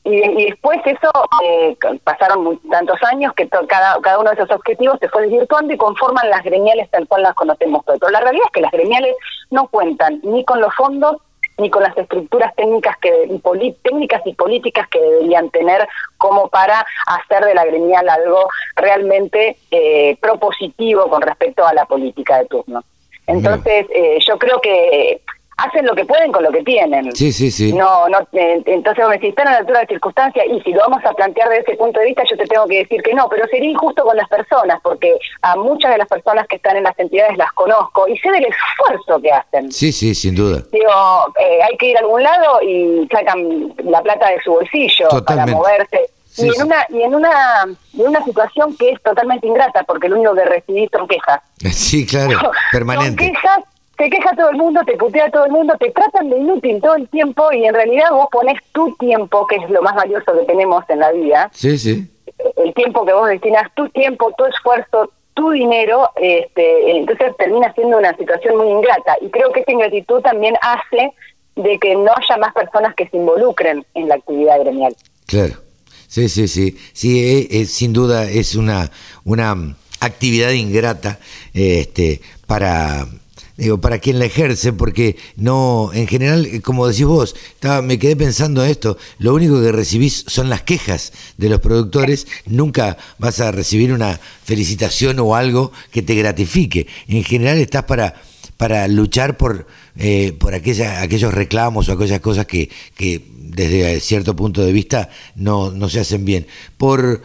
y, y después eso, eh, pasaron muy- tantos años que to- cada, cada uno de esos objetivos se fue desvirtuando y conforman las gremiales tal cual las conocemos hoy. Pero la realidad es que las gremiales no cuentan ni con los fondos ni con las estructuras técnicas que y poli- técnicas y políticas que deberían tener como para hacer de la gremial algo realmente eh, propositivo con respecto a la política de turno. Entonces, eh, yo creo que hacen lo que pueden con lo que tienen. Sí, sí, sí. No, no, eh, entonces vos me decís, están a la altura de circunstancias y si lo vamos a plantear desde ese punto de vista, yo te tengo que decir que no, pero sería injusto con las personas, porque a muchas de las personas que están en las entidades las conozco y sé del esfuerzo que hacen. Sí, sí, sin duda. Digo, eh, hay que ir a algún lado y sacan la plata de su bolsillo para moverse. y, en una, y en una en una situación que es totalmente ingrata, porque lo único que recibís son quejas. Sí, claro, permanente. Son quejas te queja todo el mundo, te putea todo el mundo, te tratan de inútil todo el tiempo y en realidad vos pones tu tiempo, que es lo más valioso que tenemos en la vida. Sí, sí. El tiempo que vos destinas, tu tiempo, tu esfuerzo, tu dinero, este, entonces termina siendo una situación muy ingrata. Y creo que esa ingratitud también hace de que no haya más personas que se involucren en la actividad gremial. Claro. Sí, sí, sí. Sí, eh, eh, sin duda es una, una actividad ingrata este, para digo, para quien la ejerce, porque no, en general, eh, como decís vos, estaba, me quedé pensando esto, lo único que recibís son las quejas de los productores, nunca vas a recibir una felicitación o algo que te gratifique. En general estás para, para luchar por, eh, por aquella, aquellos reclamos o aquellas cosas que, que desde cierto punto de vista no, no se hacen bien. ¿Por,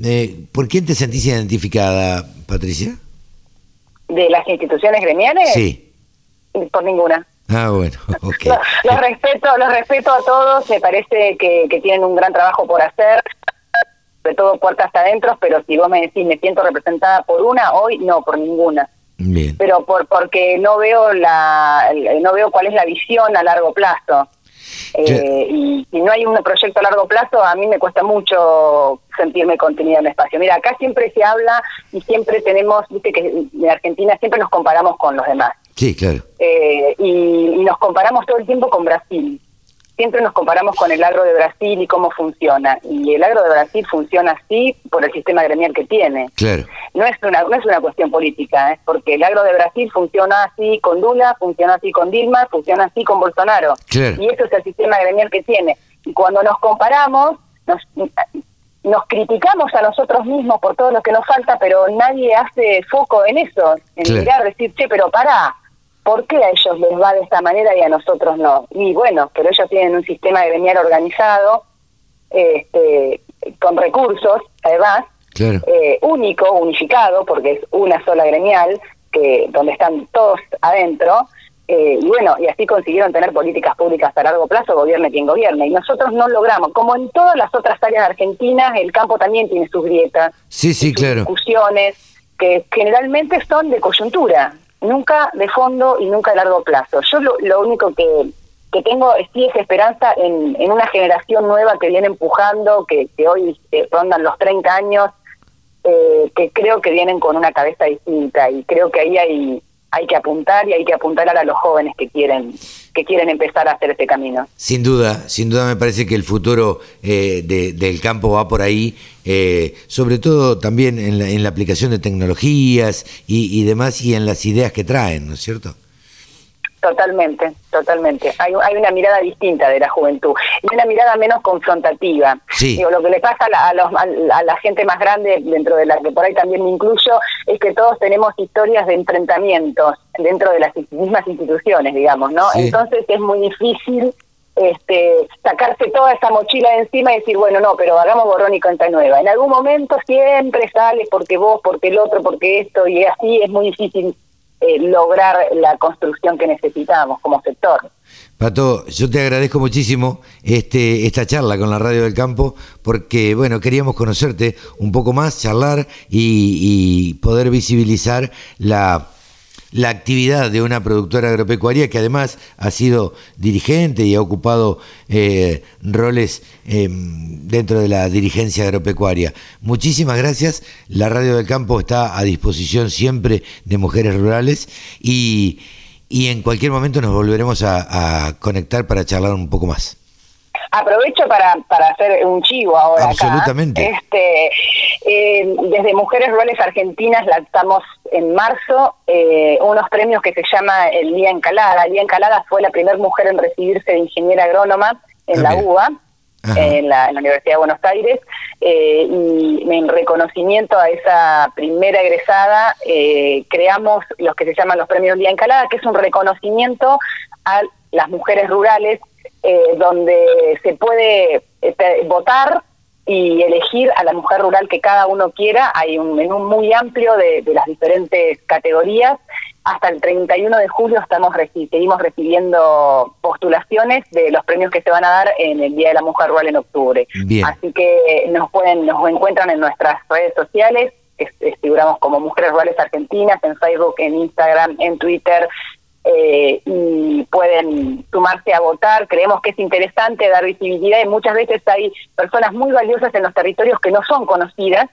eh, ¿Por quién te sentís identificada, Patricia? De las instituciones gremiales? Sí. Por ninguna. Ah, bueno, ok. los, respeto, los respeto a todos, me parece que, que tienen un gran trabajo por hacer, de todo puertas adentro, pero si vos me decís, me siento representada por una, hoy no, por ninguna. Bien. Pero por porque no veo la no veo cuál es la visión a largo plazo. Eh, y si no hay un proyecto a largo plazo, a mí me cuesta mucho sentirme contenida en el espacio. Mira, acá siempre se habla y siempre tenemos, viste que en Argentina siempre nos comparamos con los demás. Sí, claro. Eh, y, nos comparamos todo el tiempo con Brasil. Siempre nos comparamos con el agro de Brasil y cómo funciona. Y el agro de Brasil funciona así por el sistema gremial que tiene. Claro. No es una, no es una cuestión política, ¿eh? porque el agro de Brasil funciona así con Lula, funciona así con Dilma, funciona así con Bolsonaro. Claro. Y eso es el sistema gremial que tiene. Y cuando nos comparamos, nos, nos criticamos a nosotros mismos por todo lo que nos falta, pero nadie hace foco en eso, en mirar, decir, che, pero para, ¿por qué a ellos les va de esta manera y a nosotros no? Y bueno, pero ellos tienen un sistema gremial organizado, este, con recursos, además, eh, único, unificado, porque es una sola gremial, que donde están todos adentro, eh, y bueno, y así consiguieron tener políticas públicas a largo plazo, gobierne quien gobierne. Y nosotros no logramos. Como en todas las otras áreas argentinas, el campo también tiene sus grietas. Sí, sí, claro. Discusiones que generalmente son de coyuntura, nunca de fondo y nunca a largo plazo. Yo lo, único que, que tengo es sí es esperanza en, en una generación nueva que viene empujando, que, que hoy eh, rondan los 30 años, eh, que creo que vienen con una cabeza distinta y creo que ahí hay hay que apuntar y hay que apuntar a los jóvenes que quieren que quieren empezar a hacer este camino. Sin duda, sin duda me parece que el futuro eh, del campo va por ahí, eh, sobre todo también en la, en la aplicación de tecnologías y demás y en las ideas que traen, ¿no es cierto? Totalmente, totalmente. Hay, hay una mirada distinta de la juventud y una mirada menos confrontativa. Digo, lo que le pasa a, los, a, la gente más grande, dentro de la que por ahí también me incluyo, es que todos tenemos historias de enfrentamientos dentro de las mismas instituciones, digamos, ¿no? Entonces es muy difícil este, sacarse toda esa mochila de encima y decir, bueno, no, pero hagamos borrón y cuenta nueva. En algún momento siempre sale porque vos, porque el otro, porque esto, y así es muy difícil eh, lograr la construcción que necesitamos como sector. Pato, yo te agradezco muchísimo este, esta charla con la Radio del Campo, porque bueno, queríamos conocerte un poco más, charlar y poder visibilizar la la actividad de una productora agropecuaria que además ha sido dirigente y ha ocupado eh, roles em, dentro de la dirigencia agropecuaria. Muchísimas gracias. La Radio del Campo está a disposición siempre de mujeres rurales y, y en cualquier momento nos volveremos a conectar para charlar un poco más. Aprovecho para, para hacer un chivo ahora Absolutamente. Este, eh, desde Mujeres Rurales Argentinas lanzamos en marzo eh, unos premios que se llama el Día Encalada. El Día Encalada fue la primera mujer en recibirse de ingeniera agrónoma en ah, la UBA, en la, Universidad de Buenos Aires. eh, y en reconocimiento a esa primera egresada eh, creamos los que se llaman los premios Día Encalada, que es un reconocimiento a las mujeres rurales eh, donde se puede votar y elegir a la mujer rural que cada uno quiera. Hay un menú muy amplio de, las diferentes categorías. Hasta el 31 de julio estamos seguimos recibiendo postulaciones de los premios que se van a dar en el Día de la Mujer Rural en octubre. Así que nos pueden nos encuentran en nuestras redes sociales, figuramos como Mujeres Rurales Argentinas en Facebook, en Instagram, en Twitter, eh, y pueden sumarse a votar. Creemos que es interesante dar visibilidad y muchas veces hay personas muy valiosas en los territorios que no son conocidas,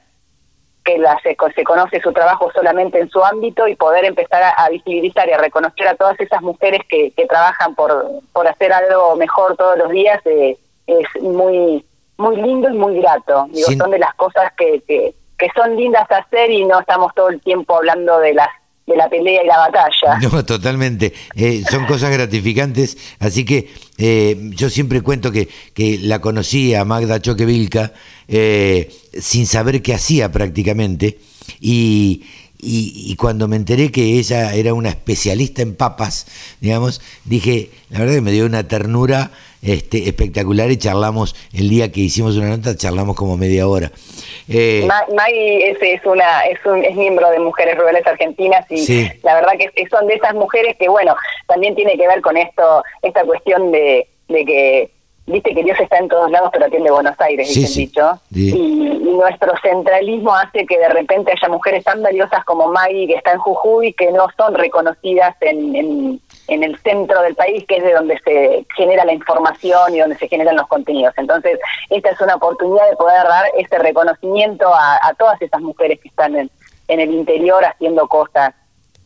que la, se, conoce su trabajo solamente en su ámbito y poder empezar a, visibilizar y a reconocer a todas esas mujeres que, trabajan por, por hacer algo mejor todos los días eh, es muy muy lindo y muy grato. Digo, son de las cosas que, que, que son lindas hacer y no estamos todo el tiempo hablando de las de la pelea y la batalla. No, totalmente. Eh, son cosas gratificantes. Así que eh, yo siempre cuento que, que la conocí a Magda Choque Vilca eh, sin saber qué hacía prácticamente. Y, y, cuando me enteré que ella era una especialista en papas, digamos, dije, la verdad que me dio una ternura este, espectacular y charlamos el día que hicimos una nota, charlamos como media hora. Eh, es, es, una, es, un, es miembro de Mujeres Rurales Argentinas y la verdad que son de esas mujeres que, bueno, también tiene que ver con esto, esta cuestión de, de que viste que Dios está en todos lados, pero atiende Buenos Aires, dice dicho. Y, nuestro centralismo hace que de repente haya mujeres tan valiosas como Maggie, que está en Jujuy, que no son reconocidas en, en, en, el centro del país, que es de donde se genera la información y donde se generan los contenidos. Entonces, esta es una oportunidad de poder dar este reconocimiento a, a todas esas mujeres que están en, en el interior haciendo cosas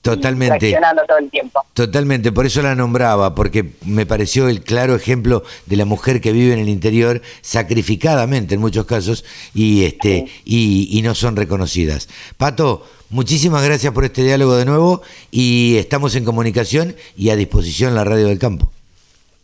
Totalmente. todo el tiempo. Totalmente, por eso la nombraba, porque me pareció el claro ejemplo de la mujer que vive en el interior, sacrificadamente en muchos casos, y este, y, no son reconocidas. Pato, muchísimas gracias por este diálogo de nuevo, y estamos en comunicación y a disposición la radio del campo.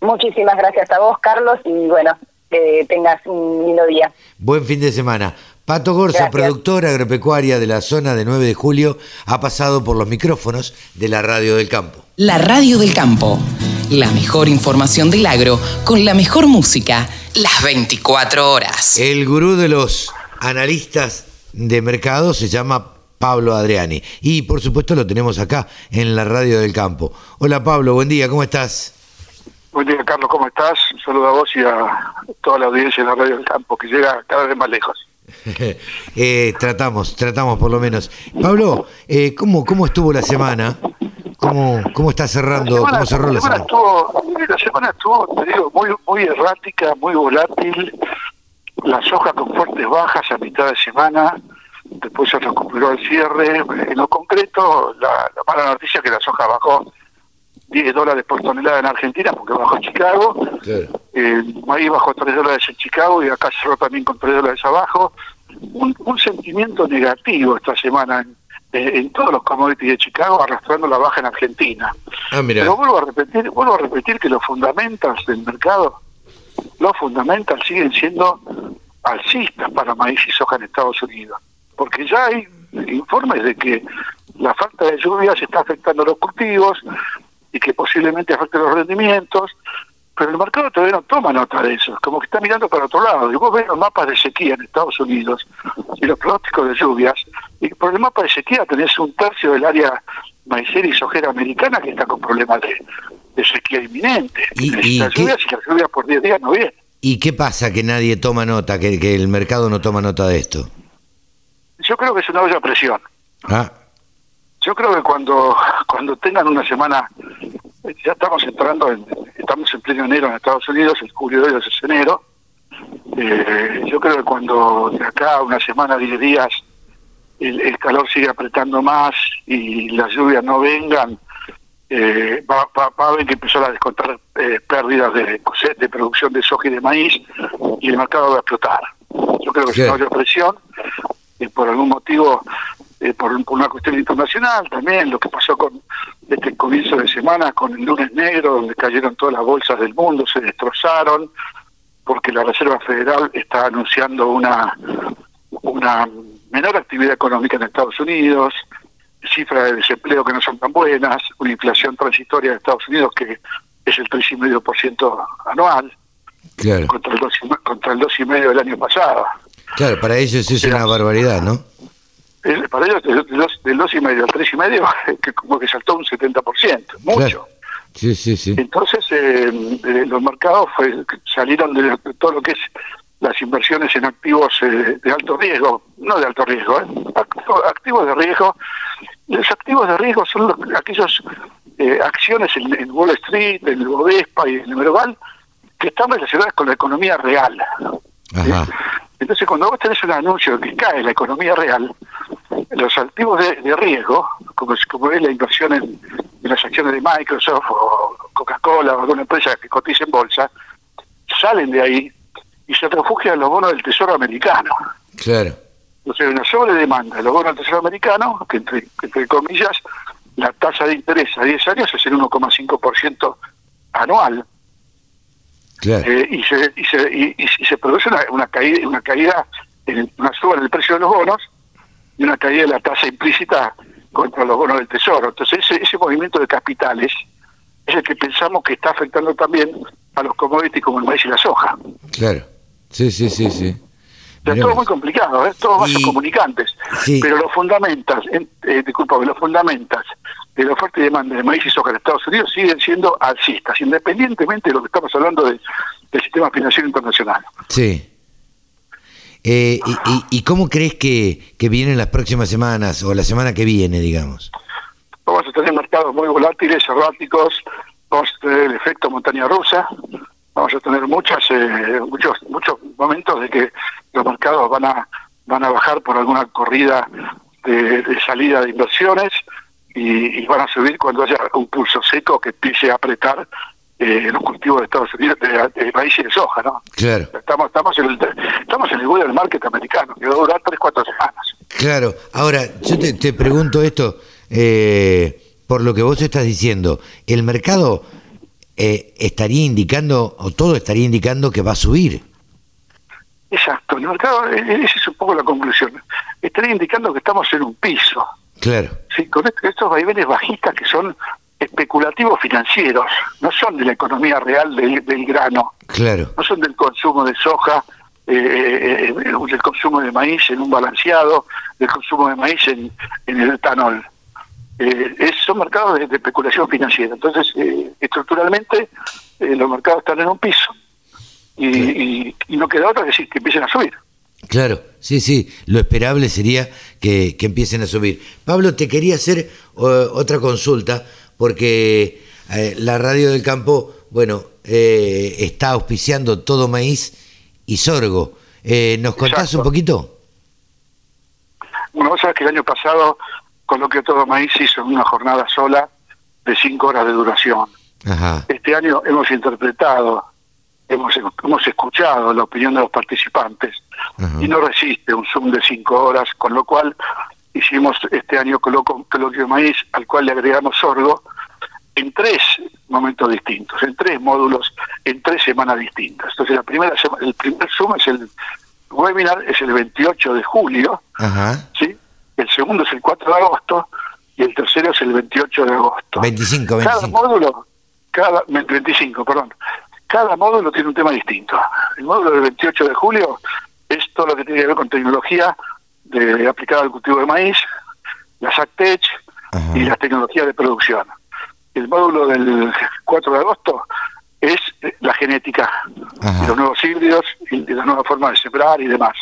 Muchísimas gracias a vos, Carlos, y bueno, que tengas un lindo día. Buen fin de semana. Pato Gorza, productora agropecuaria de la zona de 9 de julio, ha pasado por los micrófonos de la Radio del Campo. La Radio del Campo, la mejor información del agro con la mejor música, las 24 horas. El gurú de los analistas de mercado se llama Pablo Adriani y por supuesto lo tenemos acá en la Radio del Campo. Hola Pablo, buen día, ¿cómo estás? Buen día Carlos, ¿cómo estás? Un saludo a vos y a toda la audiencia de la Radio del Campo que llega cada vez más lejos. eh, tratamos, tratamos por lo menos. Pablo, eh, ¿cómo, ¿cómo estuvo la semana? ¿Cómo, cómo está cerrando? ¿Cómo cerró la semana? Estuvo, la semana estuvo, te digo, muy, muy errática, muy volátil. La soja con fuertes bajas a mitad de semana. Después se recuperó el cierre. En lo concreto, la, la mala noticia es que la soja bajó 10 dólares por tonelada en Argentina porque bajó Chicago. Eh, ahí bajó 3 dólares en Chicago y acá cerró también con 3 dólares abajo. Un, sentimiento negativo esta semana en, todos los commodities de Chicago arrastrando la baja en Argentina. Ah, Pero vuelvo a repetir, vuelvo a repetir que los fundamentos del mercado, los fundamentos siguen siendo alcistas para maíz y soja en Estados Unidos. Porque ya hay informes de que la falta de lluvias está afectando los cultivos, y que posiblemente afecte los rendimientos, pero el mercado todavía no toma nota de eso, como que está mirando para otro lado. Y vos ves los mapas de sequía en Estados Unidos y los pronósticos de lluvias, y por el mapa de sequía tenés un tercio del área maicera y sojera americana que está con problemas de, sequía inminente. ¿Y, y las lluvias y las lluvias por 10 días no vienen. ¿Y qué pasa que nadie toma nota, que, que el mercado no toma nota de esto? Yo creo que es una olla presión. Ah. Yo creo que cuando, cuando tengan una semana, ya estamos entrando, en, estamos en pleno enero en Estados Unidos, el julio de ellos es enero, eh, yo creo que cuando de acá a una semana, 10 días, el, calor sigue apretando más y las lluvias no vengan, eh, va, va, a haber que empezar a descontar eh, pérdidas de, de producción de soja y de maíz y el mercado va a explotar. Yo creo que si no hay presión, y por algún motivo eh, por, una cuestión internacional también, lo que pasó con este comienzo de semana con el lunes negro, donde cayeron todas las bolsas del mundo, se destrozaron, porque la Reserva Federal está anunciando una, una menor actividad económica en Estados Unidos, cifras de desempleo que no son tan buenas, una inflación transitoria de Estados Unidos que es el 3,5% anual, Claro. contra el 2,5% contra el 2,5% del año pasado. Claro, para ellos es una barbaridad, ¿no? El- para ellos, del dos- del 2,5 al 3,5, que como que saltó un 70%, mucho. Claro. Sí, sí, sí. Entonces, eh, eh, los mercados fue- salieron de, de todo lo que es las inversiones en activos eh, de alto riesgo, no de alto riesgo, ¿eh? Activos de riesgo. Los activos de riesgo son los- aquellos eh, acciones en, en Wall Street, en el Bovespa y en el Merval que están relacionadas con la economía real. Ajá. Entonces, cuando vos tenés un anuncio que cae la economía real, los activos de, de riesgo, como es, como es la inversión en, en las acciones de Microsoft o Coca-Cola o alguna empresa que cotiza en bolsa, salen de ahí y se refugian en los bonos del Tesoro americano. Claro. Entonces, una sobredemanda de los bonos del Tesoro americano, que entre, entre comillas, la tasa de interés a 10 años es el 1,5% anual. Claro. Eh, y, se, y, se, y, y- se produce una, una caída, una caída en el- una suba en el precio de los bonos y una caída de la tasa implícita contra los bonos del tesoro. Entonces ese, ese movimiento de capitales es el que pensamos que está afectando también a los commodities como el maíz y la soja. Claro. Sí, sí, sí, sí. Todo muy complicado, ¿eh? todos vasos comunicantes. Sí. Pero los fundamentas, en- eh, disculpame, los fundamentas de la oferta y demanda de maíz y soja en Estados Unidos siguen siendo alcistas, independientemente de lo que estamos hablando de- del sistema financiero internacional. Sí. Eh, y, y- y cómo crees que, que vienen las próximas semanas o la semana que viene, digamos? Vamos a tener mercados muy volátiles, erráticos, vamos a tener el efecto montaña rusa, vamos a tener muchas, eh, muchos, muchos momentos de que los mercados van a, van a bajar por alguna corrida de, de salida de inversiones y, y van a subir cuando haya un pulso seco que empiece a apretar eh, los cultivos de Estados Unidos de, de maíz y de soja, ¿no? Claro, Estamos, estamos en el, estamos en el del market americano, que va a durar tres, cuatro semanas. claro. Ahora, yo te, te pregunto esto, eh, por lo que vos estás diciendo, ¿el mercado eh, estaría indicando, o todo estaría indicando que va a subir? Exacto, el mercado, eh, esa es un poco la conclusión. Estaría indicando que estamos en un piso, Claro, ¿sí? con est- estos vaivenes bajistas que son especulativos financieros, no son de la economía real del, del grano, claro, no son del consumo de soja, eh, eh, eh, del consumo de maíz en un balanceado, del consumo de maíz en, en el etanol. Eh, es- son mercados de, de especulación financiera. Entonces, eh, estructuralmente, eh, los mercados están en un piso y, y- y no queda otra que decir que empiecen a subir. claro. Sí, sí, lo esperable sería que, que empiecen a subir. Pablo, te quería hacer otra consulta, porque eh, la radio del campo, bueno, eh, está auspiciando todo maíz y sorgo. Eh, ¿Nos contás Exacto. un poquito? Bueno, vos sabés que el año pasado Coloquio Todo Maíz hizo una jornada sola de cinco horas de duración. Ajá, Este año hemos interpretado, hemos, hemos escuchado la opinión de los participantes ajá. y no resiste un Zoom de cinco horas, con lo cual hicimos este año Coloquio de Maíz, al cual le agregamos sorgo, en tres momentos distintos, en tres módulos, en tres semanas distintas. Entonces, la primera sema- el primer Zoom es el webinar, es el 28 de julio, Ajá. ¿sí? El segundo es el 4 de agosto y el tercero es el 28 de agosto. 25, Cada 25. módulo, cada 25, perdón. Cada módulo tiene un tema distinto. El módulo del 28 de julio es todo lo que tiene que ver con tecnología de, aplicada al cultivo de maíz, la SACTECH y las tecnologías de producción. El módulo del 4 de agosto es eh, la genética, y los nuevos híbridos y de la nueva forma de sembrar y demás.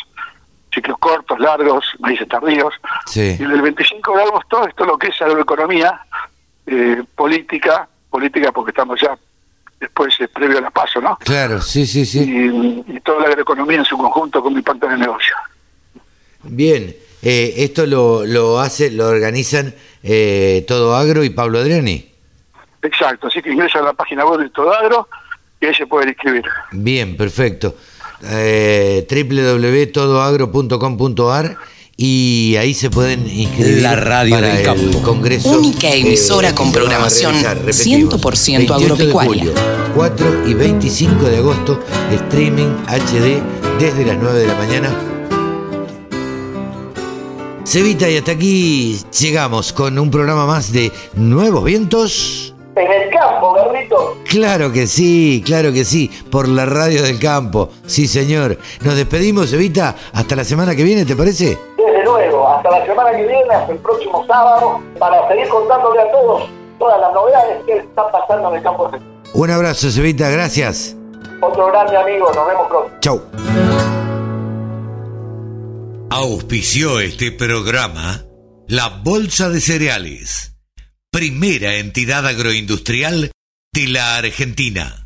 Ciclos cortos, largos, maíces tardíos. Sí. Y el 25 de agosto, esto es lo que es agroeconomía, eh, política, política porque estamos ya después eh, previo a la paso, ¿no? Claro, sí, sí, sí. Y, y toda la agroeconomía en su conjunto con impacto en el negocio. Bien, eh, esto lo, lo hace, lo organizan eh, Todo Agro y Pablo Adriani. Exacto, así que ingresa a la página web de Todagro y ahí se pueden inscribir. Bien, perfecto. Eh, www.todoagro.com.ar y ahí se pueden inscribir La radio para del el. Congreso. Única emisora eh, con que se va a programación realizar, repetimos, 100% 28 de agropecuaria. julio. 4 y 25 de agosto, streaming HD desde las 9 de la mañana. Cevita, y hasta aquí llegamos con un programa más de Nuevos Vientos. En el campo, Claro que sí, claro que sí, por la radio del campo. Sí, señor. Nos despedimos, Evita, hasta la semana que viene, ¿te parece? Desde luego, hasta la semana que viene, hasta el próximo sábado, para seguir contándole a todos todas las novedades que están pasando en el campo. Un abrazo, Cevita, gracias. Otro grande amigo, nos vemos pronto. Chau. Auspició este programa la Bolsa de Cereales, primera entidad agroindustrial de la Argentina.